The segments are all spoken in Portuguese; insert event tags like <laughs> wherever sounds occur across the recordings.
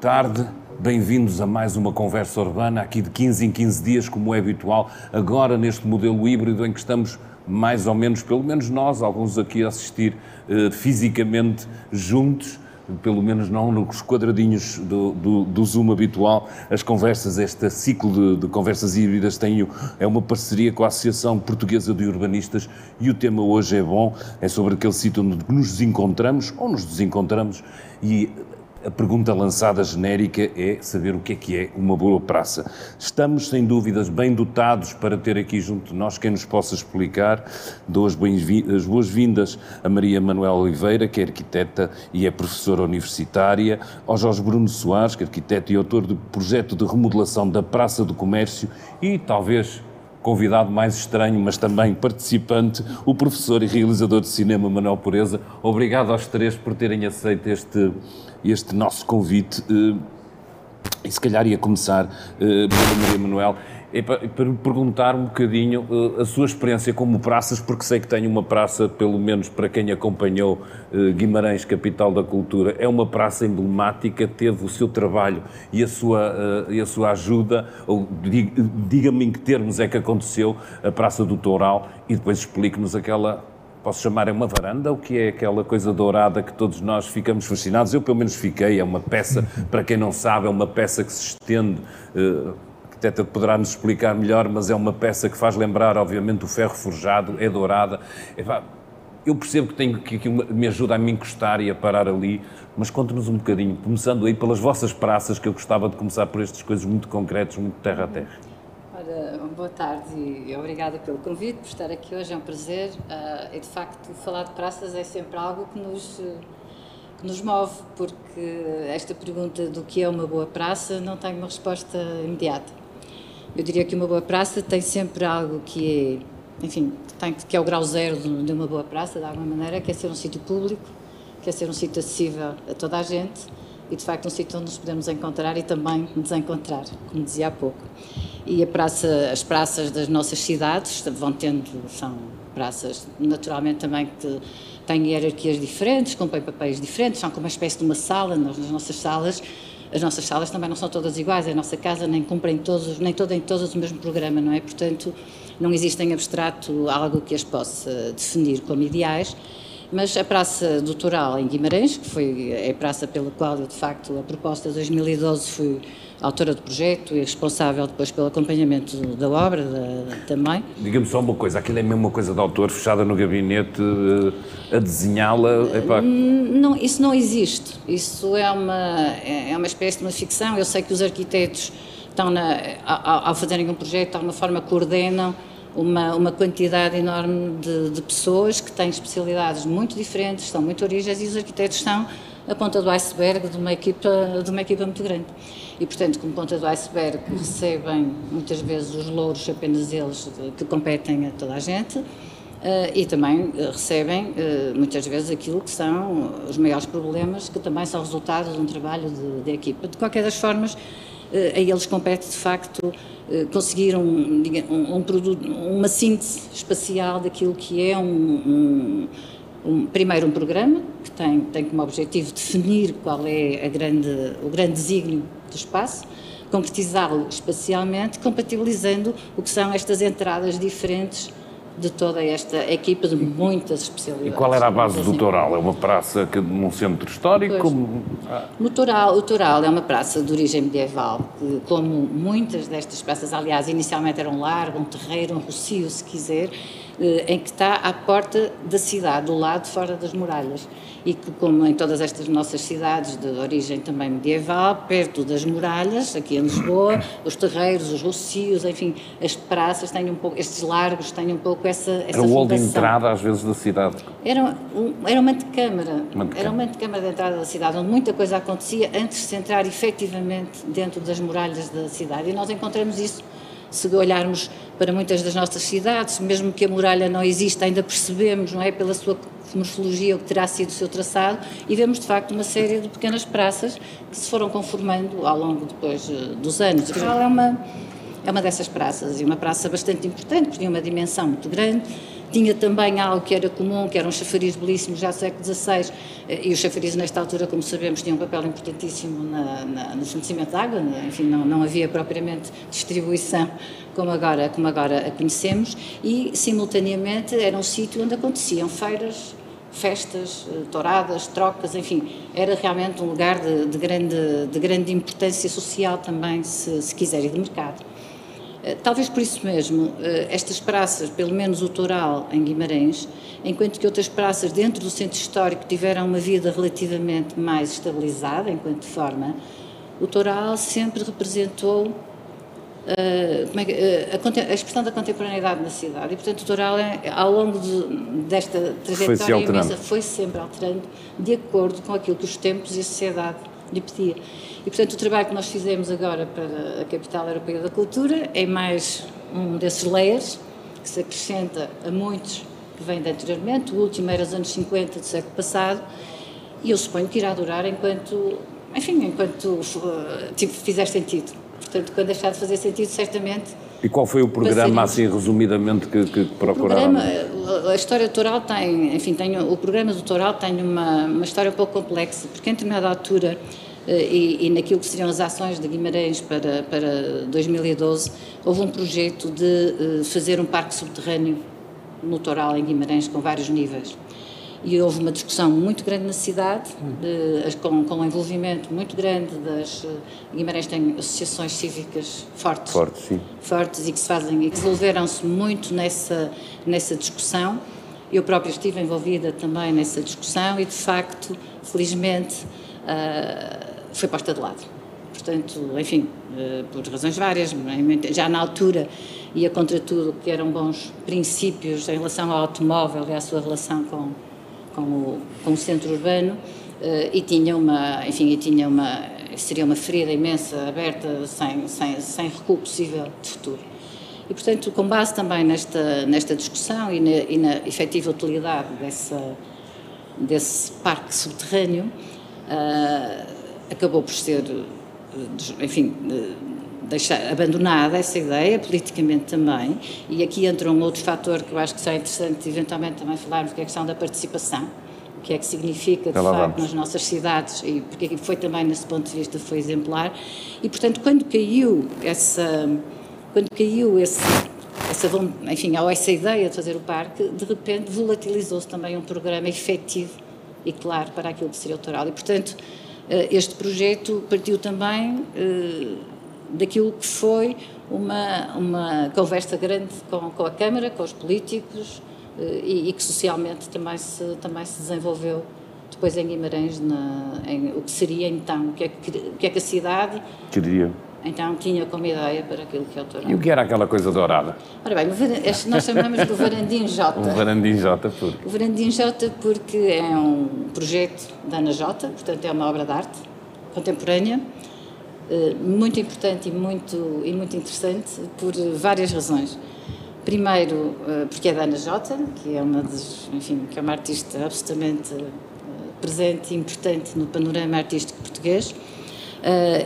tarde. Bem-vindos a mais uma conversa urbana, aqui de 15 em 15 dias, como é habitual, agora neste modelo híbrido em que estamos mais ou menos, pelo menos nós, alguns aqui a assistir eh, fisicamente juntos, pelo menos não nos quadradinhos do, do, do, Zoom habitual. As conversas, este ciclo de, de, conversas híbridas tem, é uma parceria com a Associação Portuguesa de Urbanistas e o tema hoje é bom, é sobre aquele sítio onde nos encontramos ou nos desencontramos e a pergunta lançada genérica é saber o que é que é uma boa praça. Estamos, sem dúvidas, bem dotados para ter aqui junto de nós quem nos possa explicar. Dou as boas-vindas a Maria Manuela Oliveira, que é arquiteta e é professora universitária, ao Jorge Bruno Soares, que é arquiteto e autor do projeto de remodelação da Praça do Comércio e, talvez, convidado mais estranho, mas também participante, o professor e realizador de cinema Manuel Pureza. Obrigado aos três por terem aceito este, este nosso convite. Eh, e se calhar ia começar uh, pela Maria Manuel é para, para perguntar um bocadinho uh, a sua experiência como praças, porque sei que tem uma praça, pelo menos para quem acompanhou uh, Guimarães, capital da cultura, é uma praça emblemática, teve o seu trabalho e a sua, uh, e a sua ajuda, ou diga-me em que termos é que aconteceu a Praça do Toural, e depois explique-nos aquela posso chamar é uma varanda, o que é aquela coisa dourada que todos nós ficamos fascinados. Eu, pelo menos, fiquei. É uma peça, <laughs> para quem não sabe, é uma peça que se estende. Uh, arquiteta poderá nos explicar melhor, mas é uma peça que faz lembrar, obviamente, o ferro forjado, é dourada. eu percebo que, tenho, que, que me ajuda a me encostar e a parar ali, mas conte-nos um bocadinho, começando aí pelas vossas praças, que eu gostava de começar por estas coisas muito concretas, muito terra a terra. Ora, boa tarde e obrigada pelo convite, por estar aqui hoje, é um prazer. Uh, e de facto, falar de praças é sempre algo que nos, que nos move, porque esta pergunta do que é uma boa praça não tem uma resposta imediata. Eu diria que uma boa praça tem sempre algo que é, enfim, tem, que é o grau zero de uma boa praça, de alguma maneira, que é ser um sítio público, que é ser um sítio acessível a toda a gente e, de facto, um sítio onde nos podemos encontrar e também desencontrar, como dizia há pouco. E praça, as praças das nossas cidades vão tendo, são praças naturalmente também que têm hierarquias diferentes, cumprem papéis diferentes, são como uma espécie de uma sala nas nossas salas as nossas salas também não são todas iguais, a nossa casa nem cumprem todos, nem em todas o mesmo programa, não é? Portanto, não existe em abstrato algo que as possa definir como ideais, mas a Praça Doutoral em Guimarães, que foi a praça pela qual eu, de facto, a proposta de 2012 fui autora do projeto e responsável depois pelo acompanhamento da obra da, também. Diga-me só uma coisa, aquilo é mesmo uma coisa de autor fechada no gabinete eh, a desenhá-la? Hum, não, isso não existe. Isso é uma, é uma espécie de uma ficção. Eu sei que os arquitetos estão na, ao, ao fazerem um projeto, de alguma forma coordenam uma, uma quantidade enorme de, de, pessoas que têm especialidades muito diferentes, são muito origens e os arquitetos são a ponta do iceberg de uma equipa, de uma equipa muito grande. E, portanto, como ponta do iceberg, recebem muitas vezes os louros apenas eles que competem a toda a gente. Uh, e também uh, recebem uh, muitas vezes aquilo que são os maiores problemas, que também são resultado de um trabalho de, de equipa. De qualquer das formas, a eles compete de facto conseguir um, um, um, produto, uma síntese espacial daquilo que é um, um, primeiro um programa que tem, tem como objetivo definir qual é grande, o grande desígnio do espaço, concretizá-lo espacialmente, compatibilizando o que são estas entradas diferentes de toda esta equipa de muitas especialidades. E qual era a base do Toral? É uma praça que, num centro histórico? No Toral, o Toral é uma praça de origem medieval, que, como muitas destas praças, aliás, inicialmente era um largo, um terreiro, um rocio, se quiser, em que está à porta da cidade, do lado fora das muralhas. E que, como em todas estas nossas cidades de origem também medieval, perto das muralhas, aqui em Lisboa, os terreiros, os rocios, enfim, as praças têm um pouco, estes largos têm um pouco essa, essa Era o de entrada, às vezes, da cidade. Era, um, era uma antecâmara. Era uma antecâmara de entrada da cidade, onde muita coisa acontecia antes de se entrar efetivamente dentro das muralhas da cidade. E nós encontramos isso se olharmos para muitas das nossas cidades, mesmo que a muralha não exista, ainda percebemos, não é, pela sua morfologia, o que terá sido o seu traçado, e vemos de facto uma série de pequenas praças que se foram conformando ao longo depois eh, dos anos. É uma, é uma dessas praças, e uma praça bastante importante, porque tinha uma dimensão muito grande, tinha também algo que era comum, que eram chafariz belíssimos já do século XVI, eh, e os chafarizes nesta altura, como sabemos, tinham um papel importantíssimo na, na, no fornecimento de água, né? enfim, não, não havia propriamente distribuição como agora, como agora a conhecemos, e simultaneamente era um sítio onde aconteciam feiras, festas, eh, touradas, trocas, enfim, era realmente um lugar de, de grande, de grande importância social também, se, se quiser, e de mercado. Eh, talvez por isso mesmo, eh, estas praças, pelo menos o Toral em Guimarães, enquanto que outras praças dentro do centro histórico tiveram uma vida relativamente mais estabilizada enquanto forma, o Toral sempre representou Uh, é a, expressão da contemporaneidade na cidade. E, portanto, o Toral, é, ao longo de, desta trajetória foi imensa, foi sempre alterando de acordo com aquilo que os tempos e a sociedade E, portanto, o trabalho que nós fizemos agora para a Capital Europeia da Cultura é mais um desses layers, que se acrescenta a muitos que vêm de anteriormente. O último era dos anos 50 do século passado, e eu suponho que irá durar enquanto, enfim, enquanto uh, tipo, fizer sentido. Portanto, quando deixar de fazer sentido, certamente. E qual foi o programa, assim, resumidamente, que, que procuraram? O programa, a história doutoral tem, enfim, tem, o programa doutoral tem uma, uma história um pouco complexa, porque em determinada altura eh, e, e, naquilo que seriam as ações de Guimarães para, para 2012, houve um projeto de uh, fazer um parque subterrâneo no Toral, em Guimarães, com vários níveis. E houve uma discussão muito grande na cidade, de, com, com um envolvimento muito grande das. Eh, Guimarães tem associações cívicas fortes. Fortes, sim. Fortes e que se fazem e que desenvolveram-se muito nessa, nessa discussão. Eu própria estive envolvida também nessa discussão e, de facto, felizmente. Uh, foi posta de lado. Portanto, enfim, eh, por razões várias, já na altura ia contra tudo que eram bons princípios em relação ao automóvel e à sua relação com, com, o, com o centro urbano eh, e tinha uma, enfim, e tinha uma, seria uma ferida imensa aberta sem, sem, sem recuo possível de futuro. E, portanto, com base também nesta, nesta discussão e na, e na efetiva utilidade dessa, desse parque subterrâneo, uh, acabou por ser, eh, enfim, deixar, abandonada essa ideia, politicamente também, e aqui entra um outro fator que eu acho que será interessante eventualmente também falarmos, que é a questão da participação, o que é que significa, de Ela facto, vamos. nas nossas cidades, e porque foi também, nesse ponto de vista, foi exemplar, e, portanto, quando caiu essa, quando caiu esse, essa, enfim, ou essa ideia de fazer o parque, de repente volatilizou-se também um programa efetivo e claro para aquilo que seria o toral, e, portanto, eh, este projeto partiu também eh, daquilo que foi uma, uma conversa grande com, com a Câmara, com os políticos eh, e, e, que socialmente também se, também se desenvolveu depois em Guimarães, na, em, o que seria então, o que é que, o que, é que a cidade queria então tinha como ideia para aquilo que é o Tourão. E o que era aquela coisa dourada? Ora bem, nós chamamos do Varandim J. o Varandim J <laughs> por? O Varandim J porque é um projeto da Ana J, portanto é uma obra de arte contemporânea, muito importante e muito, e muito interessante por várias razões. Primeiro, eh, porque é da Ana J, que é uma, das, enfim, que é uma artista absolutamente eh, presente e importante no panorama artístico português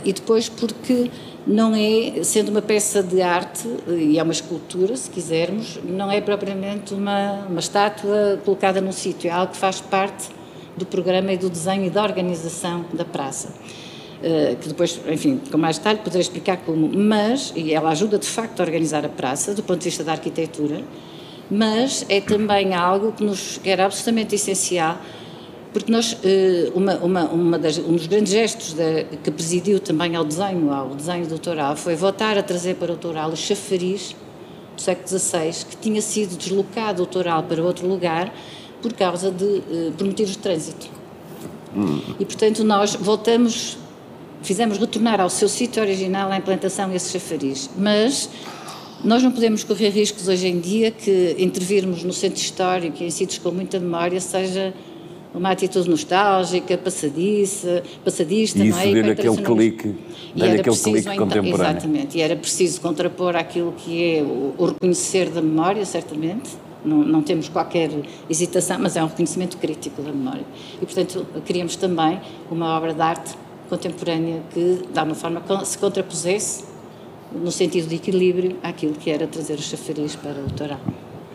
e depois porque não é, sendo uma peça de arte, e é uma escultura, se quisermos, não é propriamente uma, uma estátua colocada num sítio, é algo que faz parte do programa e do desenho e da organização da praça. Uh, que depois, enfim, com mais detalhe poderei explicar como, mas, e ela ajuda de facto a organizar a praça, do ponto de vista da arquitetura, mas é também algo que nos era absolutamente essencial porque nós, eh, uma, uma, uma das, um dos grandes gestos que presidiu também ao desenho, ao desenho doutoral, foi voltar a trazer para o doutoral o chafariz do século XVI, que tinha sido deslocado doutoral para outro lugar por causa de, eh, por motivos de trânsito. Hum. E, portanto, nós voltamos, fizemos retornar ao seu sítio original a implantação esse chafariz, mas nós não podemos correr riscos hoje em dia que intervirmos no centro histórico e em sítios com muita memória seja uma atitude nostálgica, passadiça, passadista, e isso não é? Dê-lhe aquele clique, aquele clique então, contemporâneo. Exatamente, e era preciso contrapor aquilo que é o, o reconhecer da memória, certamente, não, não, temos qualquer hesitação, mas é um reconhecimento crítico da memória. E, portanto, queríamos também uma obra de arte contemporânea que, de alguma forma, se contrapusesse no sentido de equilíbrio àquilo que era trazer os chafariz para o toral.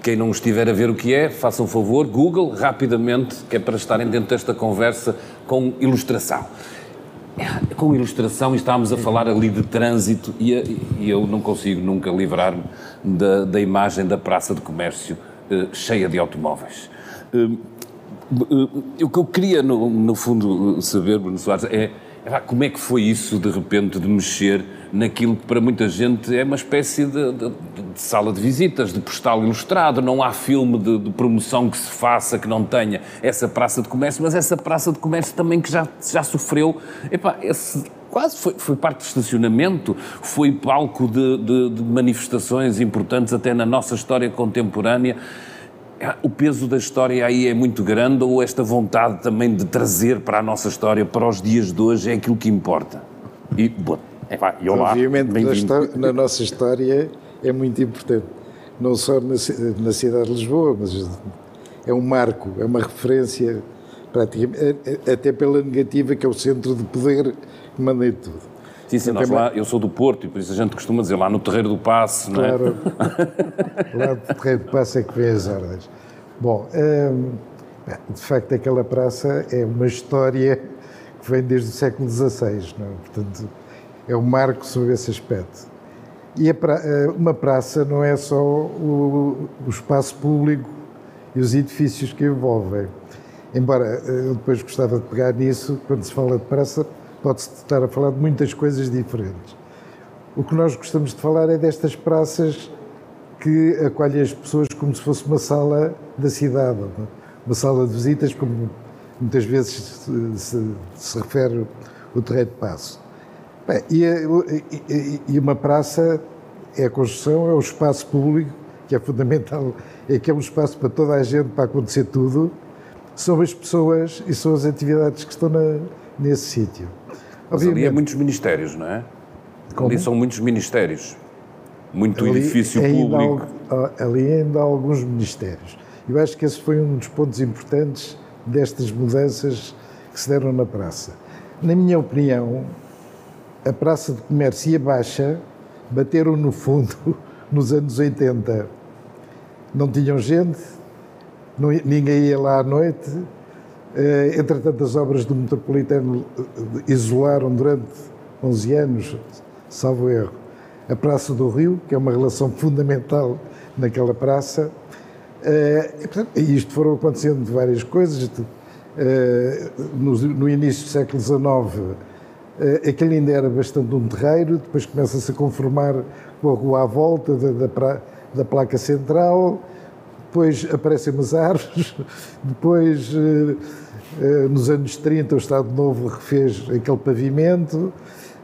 Quem não estiver a ver o que é, façam um favor, Google rapidamente, que é para estarem dentro desta conversa com ilustração. Com ilustração, estávamos a falar ali de trânsito, e, e eu não consigo nunca livrar-me da, da, imagem da praça de comércio uh, cheia de automóveis. Uh, uh, o que eu queria, no, no fundo, saber, Bruno Soares, é como é que foi isso, de repente, de mexer naquilo que para muita gente é uma espécie de, de, de sala de visitas, de postal ilustrado? Não há filme de, de, promoção que se faça que não tenha essa praça de comércio, mas essa praça de comércio também que já, já sofreu. Epá, esse, quase foi, foi, parte de estacionamento, foi palco de, de, de, manifestações importantes até na nossa história contemporânea. É, o peso da história aí é muito grande ou esta vontade também de trazer para a nossa história, para os dias de hoje, é aquilo que importa? E, bom, epá, e olá, Obviamente, na, na, nossa história é muito importante. Não só na, na cidade de Lisboa, mas é um marco, é uma referência, praticamente, é, é, até pela negativa, que é o centro de poder que manda em tudo. Sim, sim, nós lá, eu sou do Porto e por isso a gente costuma dizer lá no Terreiro do Passo, não é? Claro, <laughs> lá no Terreiro do Passo é que vê as ordens. Bom, hum, de facto aquela praça é uma história que vem desde o século XVI, não é? Portanto, é um marco sobre esse aspecto. E pra, eh, uma praça não é só o, o espaço público e os edifícios que envolvem. Embora eh, eu depois gostava de pegar nisso, quando se fala de praça, pode-se estar a falar de muitas coisas diferentes. O que nós gostamos de falar é destas praças que acolhem as pessoas como se fosse uma sala da cidade, uma sala de visitas, como muitas vezes se, se, se refere o Terreiro de Passo. Bem, e, e, e, uma praça é a construção, é o espaço público, que é fundamental, é que é um espaço para toda a gente, para acontecer tudo, são as pessoas e são as atividades que estão na, nesse sítio. Mas ali é muitos ministérios, não é? Como? Ali são muitos ministérios. Muito ali edifício público. Há, ali ainda há alguns ministérios. Eu acho que esse foi um dos pontos importantes destas mudanças que se deram na praça. Na minha opinião, a Praça de Comércio e a Baixa bateram no fundo <laughs> nos anos 80. Não tinham gente, ninguém ia lá à noite, entretanto, as obras do metropolitano eh, isolaram durante 11 anos, salvo erro, a Praça do Rio, que é uma relação fundamental naquela praça. Eh, e isto foram acontecendo várias coisas. No início do século XIX, aquele ainda era bastante um terreiro, depois começa-se a conformar com a rua à volta da, da, da placa central, depois aparecem umas árvores, <laughs> depois eh, eh, nos anos 30 o Estado Novo refez aquele pavimento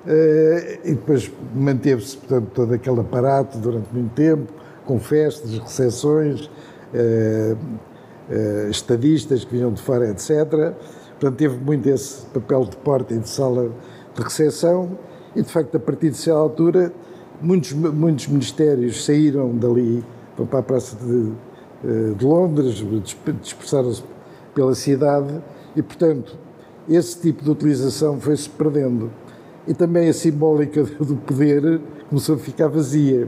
eh, e depois manteve-se portanto todo aquele aparato durante muito tempo, com festas, recepções, estadistas que vinham de fora, etc. Portanto, teve muito esse papel de porta e de sala de recepção e, de facto, a partir de certa altura, muitos, muitos ministérios saíram dali para a Praça de de Londres, dispersaram-se pela cidade e, portanto, esse tipo de utilização foi-se perdendo. E também a simbólica <laughs> do poder começou a ficar vazia.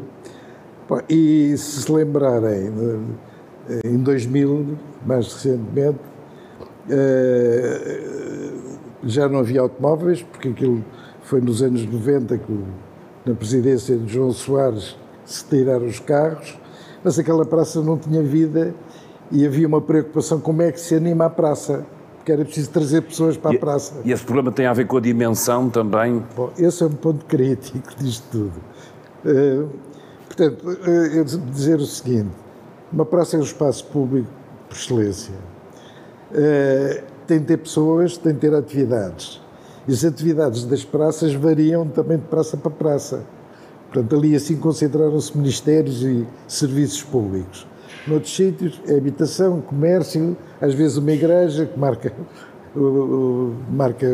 E se se lembrarem, em 2000, mais recentemente, eh, já não havia automóveis, porque aquilo foi nos anos 90 que, na presidência de João Soares, se tiraram os carros mas aquela praça não tinha vida e havia uma preocupação como é que se anima a praça, porque era preciso trazer pessoas para e, a praça. E esse problema tem a ver com a dimensão também? Bom, esse é um ponto crítico disto tudo. Uh, portanto, uh, eu dizer o seguinte, uma praça é um espaço público por excelência. Uh, tem de ter pessoas, tem de ter atividades. E as atividades das praças variam também de praça para praça. Portanto, ali assim concentraram-se ministérios e serviços públicos. Noutros sítios, é habitação, comércio, às vezes uma igreja que marca, marca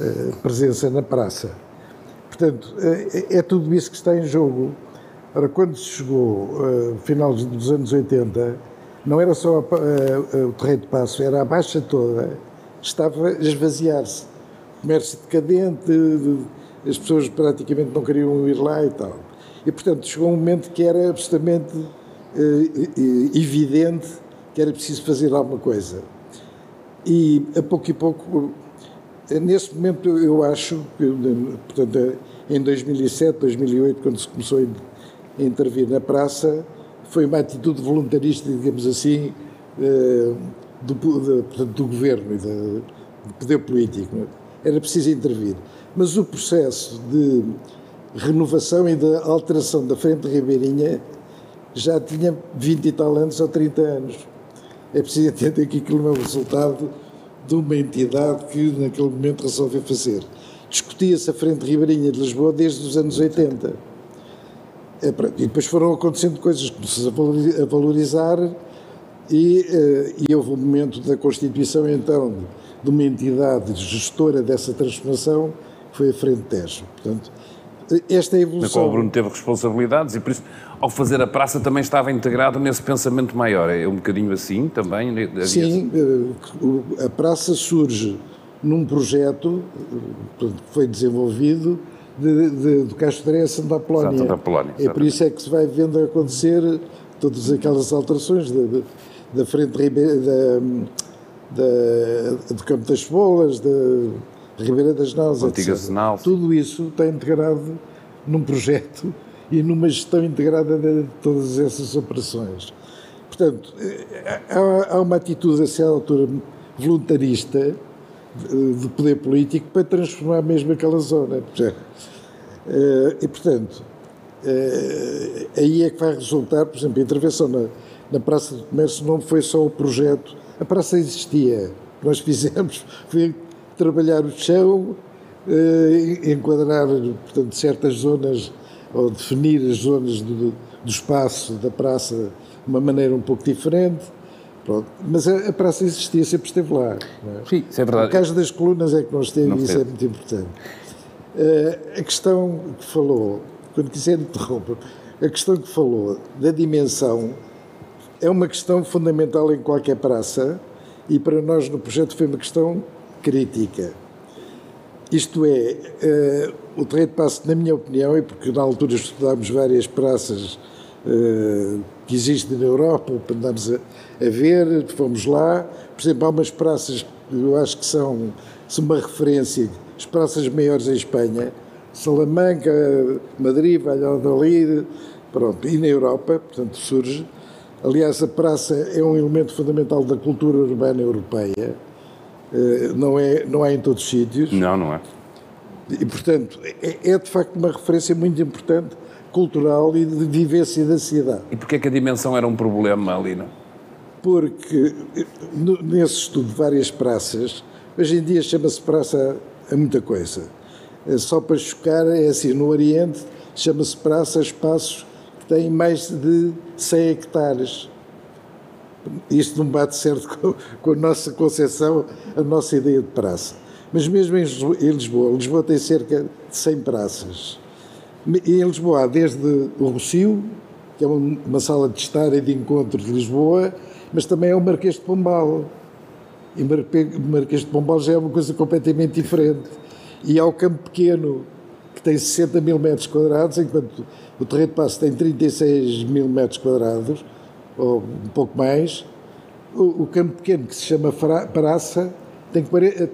eh, presença na praça. Portanto, é, é, tudo isso que está em jogo. Ora, quando se chegou, uh, final dos anos 80, não era só o terreno de passo, era a baixa toda, estava a esvaziar-se. Comércio decadente, de, as pessoas praticamente não queriam ir lá e tal. E, portanto, chegou um momento que era absolutamente evidente que era preciso fazer alguma coisa. E a pouco e pouco, nesse momento eu acho que, portanto, em 2007, 2008, quando se começou a intervir na praça, foi uma atitude voluntarista, digamos assim, do, do, do governo e do, do poder político. Era preciso intervir. Mas o processo de renovação e de alteração da Frente Ribeirinha já tinha 20 e tal anos ou 30 anos. É preciso entender que aquilo é o resultado de uma entidade que naquele momento resolveu fazer. Discutia-se a Frente Ribeirinha de Lisboa desde os anos 80. É, e depois foram acontecendo coisas, começou a valorizar e, eh, e houve um momento da constituição então de uma entidade gestora dessa transformação que foi a Frente Tejo. Portanto, esta é evolução. Na qual o Bruno teve responsabilidades e por isso, ao fazer a praça, também estava integrado nesse pensamento maior. É um bocadinho assim também? Sim, eh, a praça surge num projeto que foi desenvolvido de, de, do Castro a Santa Apolónia. Santa Apolónia. É por isso é que se vai vendo acontecer todas aquelas alterações da frente da, da, do Campo das Cebolas, da Ribeira das Naus, Antiga etc. Senal. Tudo isso está integrado num projeto e numa gestão integrada de todas essas operações. Portanto, há, há uma atitude a certa altura voluntarista de poder político para transformar mesmo aquela zona. Eh, e, portanto, eh, aí é que vai resultar, por exemplo, a intervenção na, na Praça do Comércio não foi só o projeto, a praça existia. Nós fizemos foi trabalhar o chão, eh, enquadrar, portanto, certas zonas, ou definir as zonas do, do espaço da praça de uma maneira um pouco diferente. Pronto. Mas a, a, praça existia, sempre esteve lá. É? Sim, isso é verdade. O caso das colunas é que não esteve não e isso é muito importante. Uh, a questão que falou, quando quiser interromper, a questão que falou da dimensão é uma questão fundamental em qualquer praça e para nós no projeto foi uma questão crítica. Isto é, uh, o terreno de passo, na minha opinião, e porque na altura estudámos várias praças uh, que existem na Europa, andámos a, a, ver, fomos lá. Por exemplo, há umas praças que eu acho que são, são uma referência, as praças maiores em Espanha, Salamanca, Madrid, Valladolid, pronto, e na Europa, portanto, surge. Aliás, a praça é um elemento fundamental da cultura urbana europeia não, é, não é em todos os sítios. Não, não é. E, portanto, é, é de facto uma referência muito importante cultural e de vivência da cidade. E porquê que a dimensão era um problema ali, não? Porque nesse estudo de várias praças, hoje em dia chama-se praça a muita coisa. É só para chocar, é assim, no Oriente chama-se praça espaços que têm mais de 100 hectares isto não bate certo <laughs> com, com, a nossa concepção, a nossa ideia de praça. Mas mesmo em Lisboa, Lisboa tem cerca de 100 praças. Em Lisboa há desde o Rocio, que é uma sala de estar e de encontro de Lisboa, mas também é o Marquês de Pombal. E Marquês de Pombal já é uma coisa completamente diferente. E há o Campo Pequeno, que tem 60 mil metros quadrados, enquanto o Terreiro de Passo tem 36 mil metros quadrados ou um pouco mais. O, o campo pequeno, que se chama Praça, tem,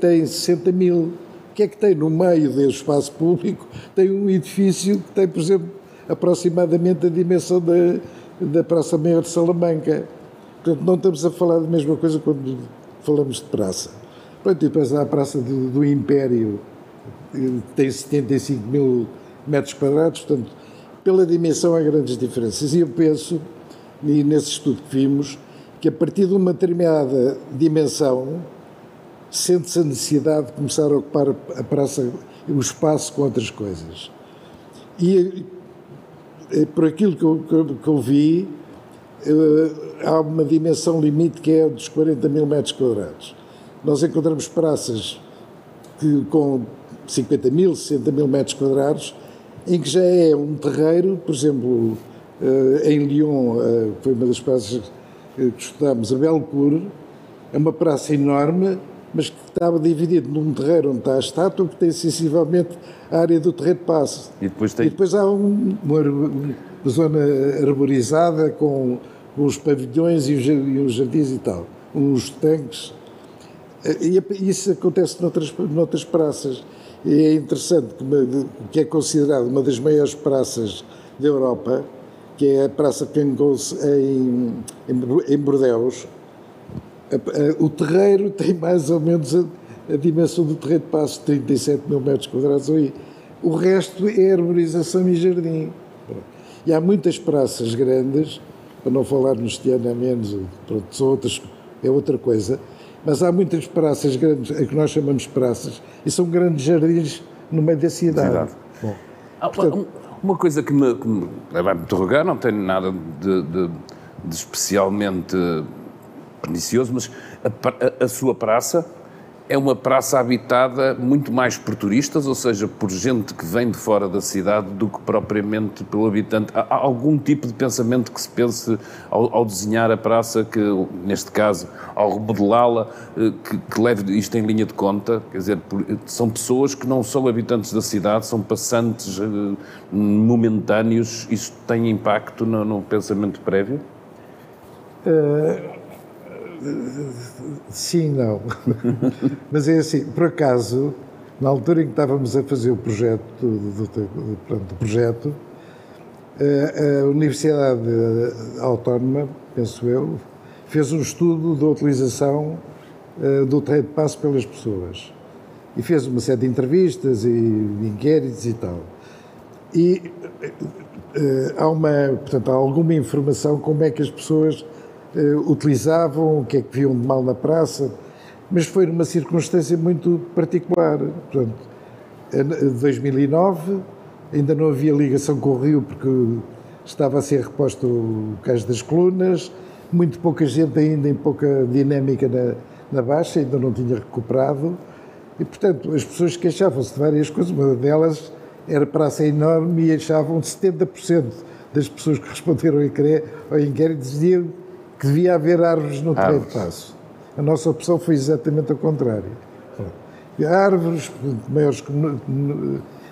tem 60 mil. O que é que tem no meio desse espaço público? Tem um edifício que tem, por exemplo, aproximadamente a dimensão da, da Praça Maior de Salamanca. Portanto, não estamos a falar da mesma coisa quando falamos de praça. Pronto, e depois há a Praça do, do Império, que tem 75 mil metros quadrados, portanto, pela dimensão há grandes diferenças. E eu penso e nesse estudo que vimos, que a partir de uma determinada dimensão sente-se a necessidade de começar a ocupar a praça, o espaço com outras coisas. E por aquilo que eu, que eu vi, eh, há uma dimensão limite que é dos 40 mil metros quadrados. Nós encontramos praças que, com 50 mil, 60 mil metros quadrados, em que já é um terreiro, por exemplo, eh, em Lyon, eh, foi uma das praças que estudámos, a Belcourt, é uma praça enorme, mas que estava dividido num terreiro onde está a estátua, que tem sensivelmente a área do terreiro de passo. E depois, tem... e depois há um, uma, uma, zona arborizada com com os pavilhões e os jardins e tal, uns tanques. E isso acontece noutras, noutras praças. E é interessante que, que é considerado uma das maiores praças da Europa, que é a Praça Cangos em, em, em Bordeus. O terreiro tem mais ou menos a, a dimensão do terreiro de passo, 37 mil metros quadrados ali. O resto é arborização e jardim. E há muitas praças grandes, para não falar no Estiano a menos, pronto, são outras, é outra coisa, mas há muitas praças grandes, a que nós chamamos praças, e são grandes jardins no meio da cidade. cidade. Bom, ah, portanto, uma coisa que me, que me a me interrogar, não tem nada de, de, de especialmente pernicioso, mas a, a, a sua praça é uma praça habitada muito mais por turistas, ou seja, por gente que vem de fora da cidade, do que propriamente pelo habitante. Há algum tipo de pensamento que se pense ao, ao desenhar a praça, que neste caso, ao remodelá-la, eh, que, que, leve isto em linha de conta? Quer dizer, são pessoas que não são habitantes da cidade, são passantes eh, momentâneos. Isto tem impacto no, no pensamento prévio? Uh Sim, não. Mas é assim, por acaso, na altura em que estávamos a fazer o projeto, do, do, do projeto, a Universidade Autónoma, penso eu, fez um estudo da utilização eh, do terreno de passo pelas pessoas. E fez uma série de entrevistas e inquéritos e tal. E eh, há, uma, portanto, há alguma informação como é que as pessoas uh, utilizavam, o que é que viam de mal na praça, mas foi numa circunstância muito particular. Portanto, em 2009 ainda não havia ligação com o Rio porque estava a ser reposto o cais das colunas, muito pouca gente ainda em pouca dinâmica na, na Baixa, ainda não tinha recuperado, e portanto as pessoas queixavam-se de várias coisas, uma delas era praça enorme e achavam 70% das pessoas que responderam ao inquérito diziam que devia haver árvores no terreno de passo. A nossa opção foi exatamente ao contrário. Árvores maiores que.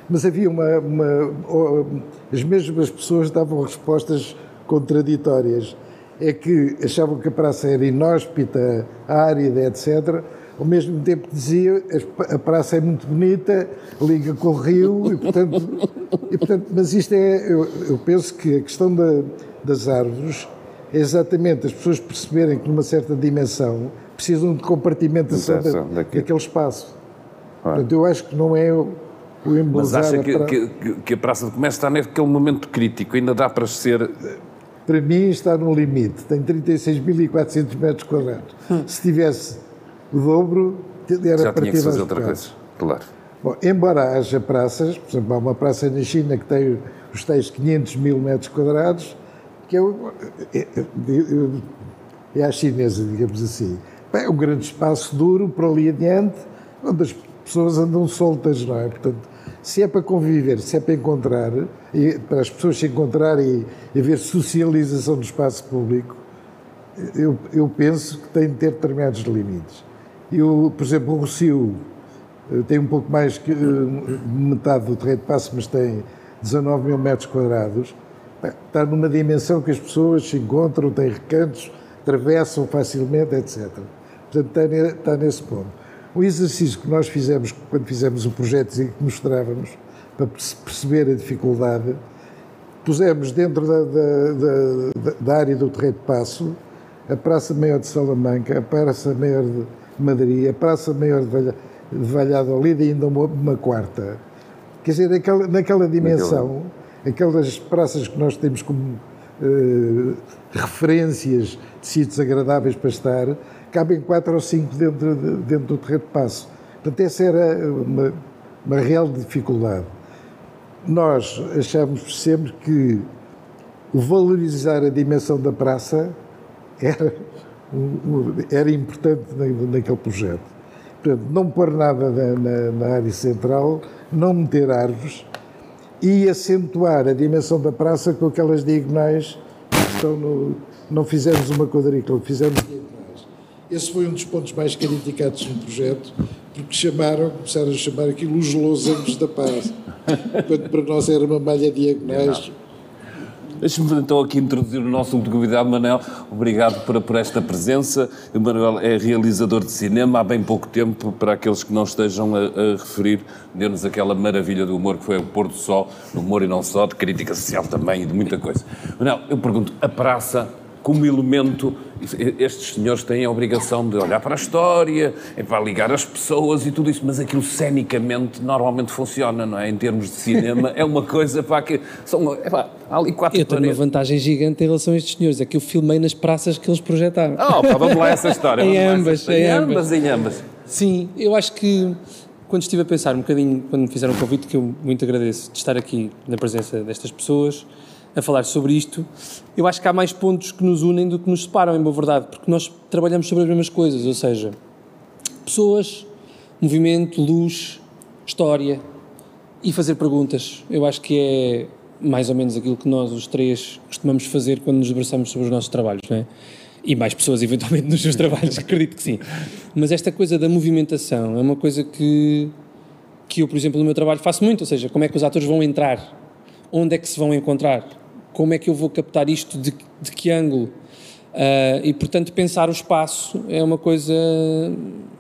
Mas havia uma, uma. As mesmas pessoas davam respostas contraditórias. É que achavam que a praça era inóspita, árida, etc. Ao mesmo tempo dizia a praça é muito bonita, liga com o rio, e portanto. E, portanto mas isto é. Eu, eu penso que a questão da, das árvores exatamente as pessoas perceberem que numa certa dimensão precisam de compartimentação da, daquele espaço. Portanto, eu acho que não é o, o Mas acha que, pra... que, que, a Praça de Comércio está naquele momento crítico, ainda dá para ser... Para mim está no limite, tem 36.400 metros quadrados. Hum. Se tivesse o dobro, era Já tinha que fazer outra coisa, claro. Bom, embora haja praças, por exemplo, há uma praça na China que tem os tais 500 mil metros quadrados, que é, a chinesa, digamos assim. É um grande espaço duro por ali adiante, onde as pessoas andam soltas, não é? Portanto, se é para conviver, se é para encontrar, e para as pessoas se encontrarem e haver socialização do espaço público, eu, eu penso que tem de ter determinados limites. Eu, por exemplo, o Rocio eh, tem um pouco mais que eh, metade do terreno de passo, mas tem 19 mil metros quadrados está numa dimensão que as pessoas se encontram, têm recantos, atravessam facilmente, etc. Portanto, está, está nesse ponto. O exercício que nós fizemos quando fizemos o projeto e que mostrávamos, para perceber a dificuldade, pusemos dentro da, da, da, da área do Terreiro de Passo a Praça Maior de Salamanca, a Praça Maior de Madrid, a Praça Maior de, Valladolid e ainda uma, uma quarta. Quer dizer, naquela, naquela dimensão aquelas praças que nós temos como uh, referências de sítios agradáveis para estar, cabem quatro ou cinco dentro, de, dentro do terreno de passo. Portanto, essa era uma, uma real dificuldade. Nós achamos sempre que valorizar a dimensão da praça era, era importante naquele projeto. Portanto, não pôr nada na, na, na área central, não meter árvores, e acentuar a dimensão da praça com aquelas diagonais que estão no. Não fizemos uma quadrícula, fizemos diagonais. Esse foi um dos pontos mais criticados no projeto, porque chamaram, começaram a chamar aquilo os losangos da paz, quando para nós era uma malha diagonais. Deixa-me então aqui introduzir o nosso último convidado, Manel. Obrigado por, por esta presença. O Manuel é realizador de cinema há bem pouco tempo, para aqueles que não estejam a, a referir, deu-nos aquela maravilha do humor que foi o pôr do sol, no humor e não só, de crítica social também e de muita coisa. Manel, eu pergunto, a praça como elemento, estes senhores têm a obrigação de olhar para a história, é para ligar as pessoas e tudo isso, mas aquilo cenicamente normalmente funciona, não é? Em termos de cinema, <laughs> é uma coisa para que são é pá, há ali quatro Eu tenho uma vantagem gigante em relação a estes senhores, é que eu filmei nas praças que eles projetaram. Oh, pá, vamos lá essa história. <laughs> em ambas, em, em ambas, em ambas. Sim, eu acho que quando estive a pensar um bocadinho, quando me fizeram o convite, que eu muito agradeço de estar aqui na presença destas pessoas, a falar sobre isto, eu acho que há mais pontos que nos unem do que nos separam, em boa verdade, porque nós trabalhamos sobre as mesmas coisas, ou seja, pessoas, movimento, luz, história e fazer perguntas. Eu acho que é mais ou menos aquilo que nós, os três, costumamos fazer quando nos debruçamos sobre os nossos trabalhos, não é? E mais pessoas, <laughs> eventualmente, nos seus trabalhos, acredito que sim. Mas esta coisa da movimentação é uma coisa que, que eu, por exemplo, no meu trabalho faço muito, ou seja, como é que os atores vão entrar, onde é que se vão encontrar, como é que eu vou captar isto, de, de que ângulo? Uh, e, portanto, pensar o espaço é uma coisa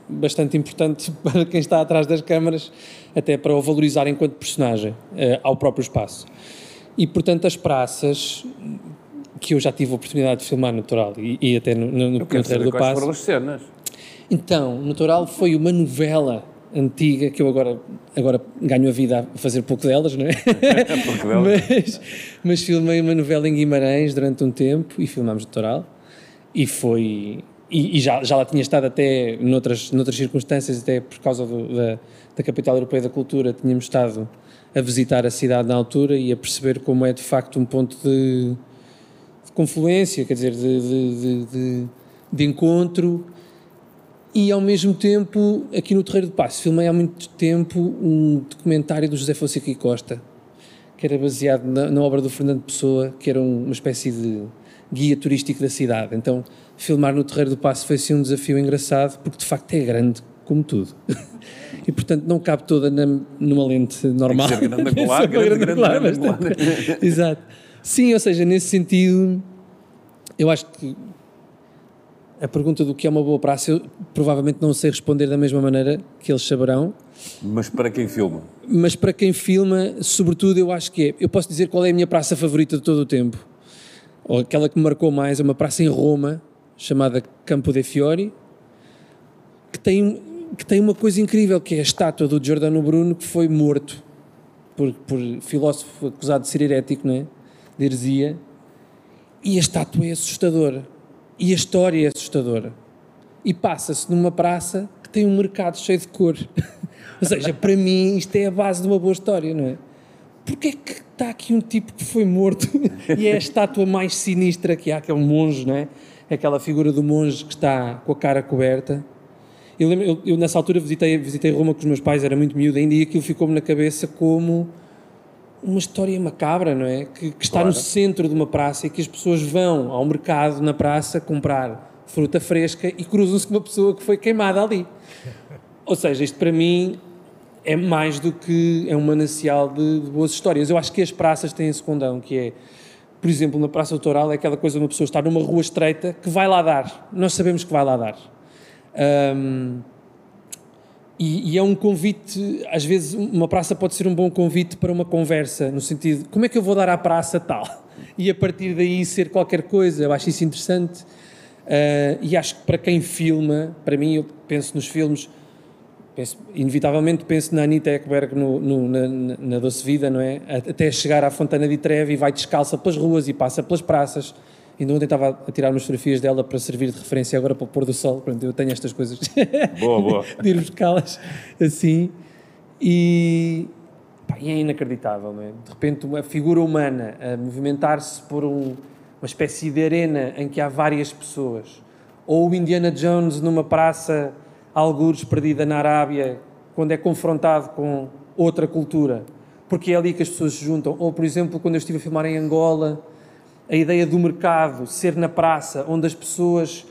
bastante importante <laughs> para quem está atrás das câmaras, até para o valorizar enquanto personagem, uh, ao próprio espaço. E, portanto, as praças, que eu já tive a oportunidade de filmar no Toral e, e até no, no, no Terreiro do Passo. foram as cenas? Então, no Toral foi uma novela antiga, que eu agora, agora ganho a vida a fazer pouco delas, não é? <laughs> pouco delas. mas, mas filmei uma novela em Guimarães durante um tempo e filmámos no Toral e foi... E, e, já, já lá tinha estado até noutras, noutras circunstâncias, até por causa do, da, da Capital Europeia da Cultura, tínhamos estado a visitar a cidade na altura e a perceber como é de facto um ponto de, de confluência, quer dizer, de, de, de, de encontro e ao mesmo tempo, aqui no Terreiro do Passo, filmei há muito tempo um documentário do José Fonseca e Costa, que era baseado na, na obra do Fernando Pessoa, que era um, uma espécie de guia turístico da cidade. Então, filmar no Terreiro do Passo foi assim um desafio engraçado, porque de facto é grande, como tudo. <laughs> e portanto não cabe toda na, numa lente normal. Tem que grande angular, <laughs> grande, grande, grande, grande. Exato. Sim, ou seja, nesse sentido, eu acho que a pergunta do que é uma boa praça, eu provavelmente não sei responder da mesma maneira que eles saberão. Mas para quem filma? Mas para quem filma, sobretudo, eu acho que é. Eu posso dizer qual é a minha praça favorita de todo o tempo. Ou aquela que me marcou mais, é uma praça em Roma, chamada Campo de Fiori, que tem, que tem uma coisa incrível, que é a estátua do Giordano Bruno, que foi morto por, por filósofo acusado de ser herético, não é? De heresia. E a estátua é assustadora e a história é assustadora. E passa-se numa praça que tem um mercado cheio de cor. <laughs> Ou seja, para mim isto é a base de uma boa história, não é? Porquê é que está aqui um tipo que foi morto <laughs> e é a estátua mais sinistra que há, é um monge, não é? Aquela figura do monge que está com a cara coberta. Eu, lembro, eu, eu nessa altura visitei, visitei Roma com os meus pais, era muito miúdo ainda, e aquilo ficou-me na cabeça como uma história macabra, não é? Que, que está claro. no centro de uma praça e que as pessoas vão ao mercado na praça comprar fruta fresca e cruzam-se com uma pessoa que foi queimada ali. Ou seja, isto para mim é mais do que é um manancial de, de, boas histórias. Eu acho que as praças têm esse condão, que é, por exemplo, na Praça Doutoral é aquela coisa de uma pessoa estar numa rua estreita que vai lá dar. Nós sabemos que vai lá dar. Um, e, e, é um convite, às vezes uma praça pode ser um bom convite para uma conversa, no sentido, como é que eu vou dar à praça tal? <laughs> E a partir daí ser qualquer coisa, eu acho isso interessante. Uh, e acho que para quem filma, para mim, eu penso nos filmes, penso, inevitavelmente penso na Anita Ekberg no, no, na, na Doce Vida, não é? Até chegar à Fontana de Treve e vai descalça pelas ruas e passa pelas praças Ainda ontem estava a tirar umas fotografias dela para servir de referência agora para o pôr do sol. Pronto, eu tenho estas coisas. Boa, boa. <laughs> de ir buscá-las assim. E, pá, e é inacreditável, não é? De repente, uma figura humana a movimentar-se por um, uma espécie de arena em que há várias pessoas. Ou o Indiana Jones numa praça, algures perdida na Arábia, quando é confrontado com outra cultura. Porque é ali que as pessoas se juntam. Ou, por exemplo, quando eu estive a filmar em Angola a ideia do mercado ser na praça, onde as pessoas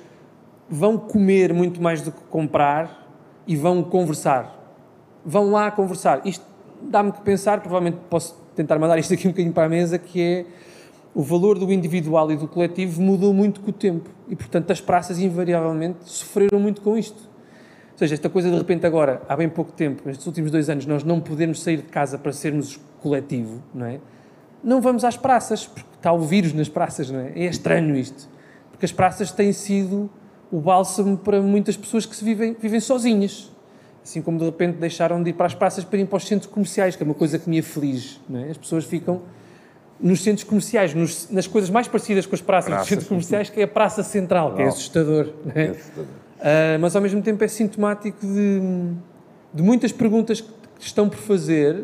vão comer muito mais do que comprar e vão conversar. Vão lá conversar. Isto dá-me que pensar, provavelmente posso tentar mandar isto aqui um bocadinho para a mesa, que é o valor do individual e do coletivo mudou muito com o tempo e, portanto, as praças invariavelmente sofreram muito com isto. Ou seja, esta coisa de repente agora, há bem pouco tempo, nestes últimos dois anos, nós não podemos sair de casa para sermos coletivo, não é? Não vamos às praças, porque está o vírus nas praças, não é? É estranho isto, porque as praças têm sido o bálsamo para muitas pessoas que se vivem, vivem sozinhas. Assim como de repente deixaram de ir para as praças para ir para os centros comerciais, que é uma coisa que me aflige. Não é? As pessoas ficam nos centros comerciais, nos, nas coisas mais parecidas com as praças Praça. dos centros comerciais, que é a Praça Central, que é assustador. É? É assustador. Uh, mas ao mesmo tempo é sintomático de, de muitas perguntas que estão por fazer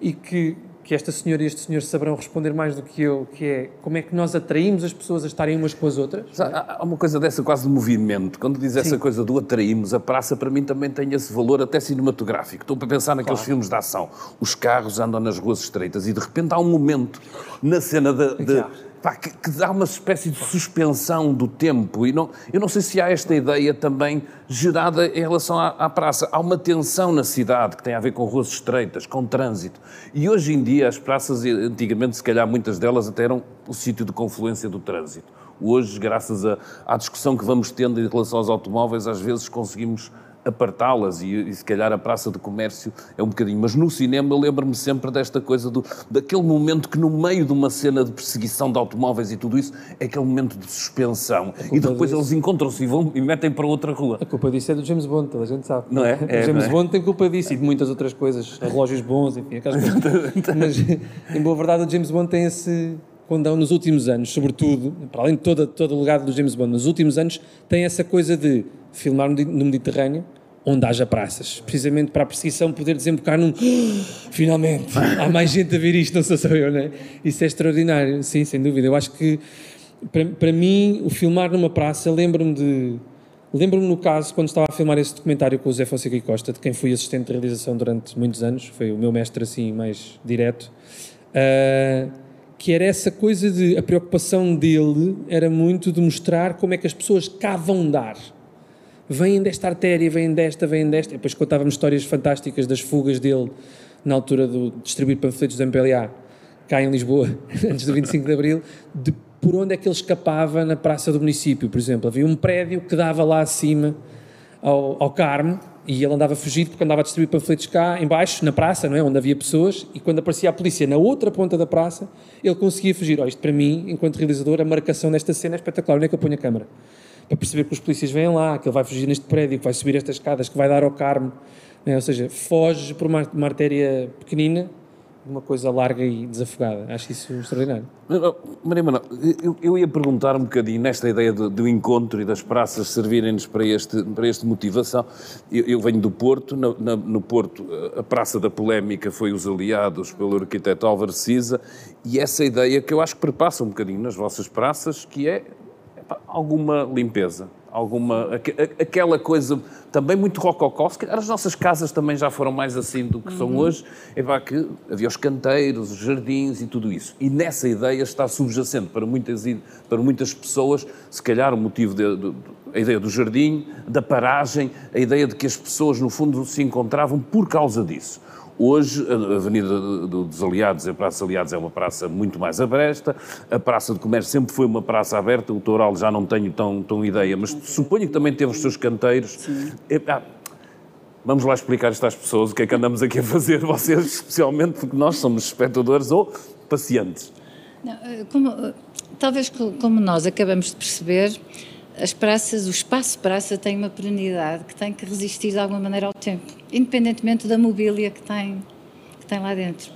e que que esta senhora e este senhor saberão responder mais do que eu, que é como é que nós atraímos as pessoas a estarem umas com as outras. Há uma coisa dessa quase de movimento. Quando diz essa Sim. coisa do atraímos, a praça para mim também tem esse valor até cinematográfico. Estou a pensar naqueles claro. filmes de ação. Os carros andam nas ruas estreitas e de repente há um momento na cena de, de pá, que, que, dá uma espécie de suspensão do tempo. E não, eu não sei se há esta ideia também gerada em relação à, à, praça. Há uma tensão na cidade que tem a ver com ruas estreitas, com trânsito. E hoje em dia as praças, antigamente, se calhar muitas delas até eram o sítio de confluência do trânsito. Hoje, graças a, à discussão que vamos tendo em relação aos automóveis, às vezes conseguimos apartá-las e, e, se calhar a praça de comércio é um bocadinho. Mas no cinema eu lembro-me sempre desta coisa do, daquele momento que no meio de uma cena de perseguição de automóveis e tudo isso é aquele momento de suspensão e depois disso. eles encontram-se e vão e metem para outra rua. A culpa disso é do James Bond, toda a gente sabe. Não é? é o James é? Bond tem culpa disso e de muitas outras coisas, relógios bons, enfim, aquelas coisas. <laughs> Mas em boa verdade o James Bond tem esse quando nos últimos anos, sobretudo, para além de todo, todo o legado do James Bond, nos últimos anos tem essa coisa de filmar no Mediterrâneo, onde haja praças, precisamente para a perseguição poder desembocar num finalmente, há mais gente a ver isto, não sou só eu, não é? Isso é extraordinário, sim, sem dúvida. Eu acho que, para, para mim, o filmar numa praça, lembro-me de. Lembro-me no caso, quando estava a filmar esse documentário com o Zé Fonseca e Costa, de quem fui assistente de realização durante muitos anos, foi o meu mestre assim mais direto, uh, que era essa coisa de. A preocupação dele era muito de mostrar como é que as pessoas cá vão dar vêm desta artéria, vêm desta, vêm desta. E depois contávamos histórias fantásticas das fugas dele na altura do distribuir panfletos do MPLA, cá em Lisboa, <laughs> antes do 25 de Abril, de por onde é que ele escapava na praça do município, por exemplo. Havia um prédio que dava lá acima ao, ao Carmo e ele andava fugido porque andava a distribuir panfletos cá embaixo, na praça, não é? Onde havia pessoas e quando aparecia a polícia na outra ponta da praça, ele conseguia fugir. Oh, isto para mim, enquanto realizador, a marcação desta cena é espetacular. Onde é que eu ponho a câmara? para perceber que os polícias vêm lá, que ele vai fugir neste prédio, que vai subir estas escadas, que vai dar ao Carmo. Né? Ou seja, foge por uma, uma artéria pequenina uma coisa larga e desafogada. Acho isso extraordinário. Maria Manuel, eu, eu, ia perguntar um bocadinho nesta ideia do, encontro e das praças servirem-nos para este, para este motivação. Eu, eu venho do Porto, no, na, no Porto a Praça da Polémica foi os aliados pelo arquiteto Álvaro Siza e essa ideia que eu acho que perpassa um bocadinho nas vossas praças, que é alguma limpeza, alguma aquela coisa também muito rococó. Se calhar as nossas casas também já foram mais assim do que uhum. são hoje. É pá, que havia os canteiros, os jardins e tudo isso. E nessa ideia está subjacente para muitas, para muitas pessoas, se calhar o motivo de, de, a ideia do jardim, da paragem, a ideia de que as pessoas no fundo se encontravam por causa disso. Hoje, a Avenida dos Aliados, a Praça Aliados, é uma praça muito mais aberta. A Praça de Comércio sempre foi uma praça aberta. O Toural já não tenho tão, tão ideia, mas suponho que também teve os seus canteiros. Sim. Ah, vamos lá explicar isto às pessoas, o que é que andamos aqui a fazer, <laughs> vocês especialmente, porque nós somos espectadores ou pacientes. Não, eh, como, eh, talvez como nós acabamos de perceber, as praças, o espaço praça tem uma perenidade que tem que resistir de alguma maneira ao tempo, independentemente da mobília que tem, que tem lá dentro.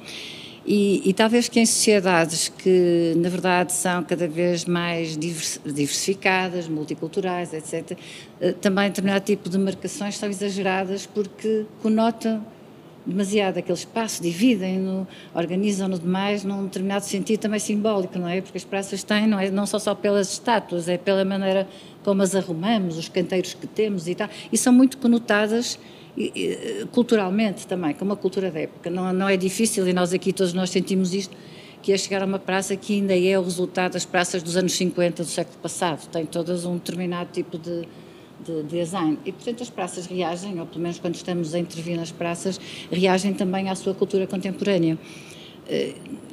E, e, talvez que em sociedades que, na verdade, são cada vez mais diversificadas, multiculturais, etc., eh, também determinado tipo de marcações são exageradas porque conotam demasiado aquele espaço, dividem-no, organizam-no demais num determinado sentido também simbólico, não é? Porque as praças têm, não é não só só pelas estátuas, é pela maneira como as arrumamos, os canteiros que temos e tal, e são muito conotadas culturalmente também, como a cultura da época. Não, não é difícil, e nós aqui todos nós sentimos isto, que é chegar a uma praça que ainda é o resultado das praças dos anos 50 do século passado, tem todas um determinado tipo de, de design. E, portanto, as praças reagem, ou pelo menos quando estamos a intervir nas praças, reagem também à sua cultura contemporânea.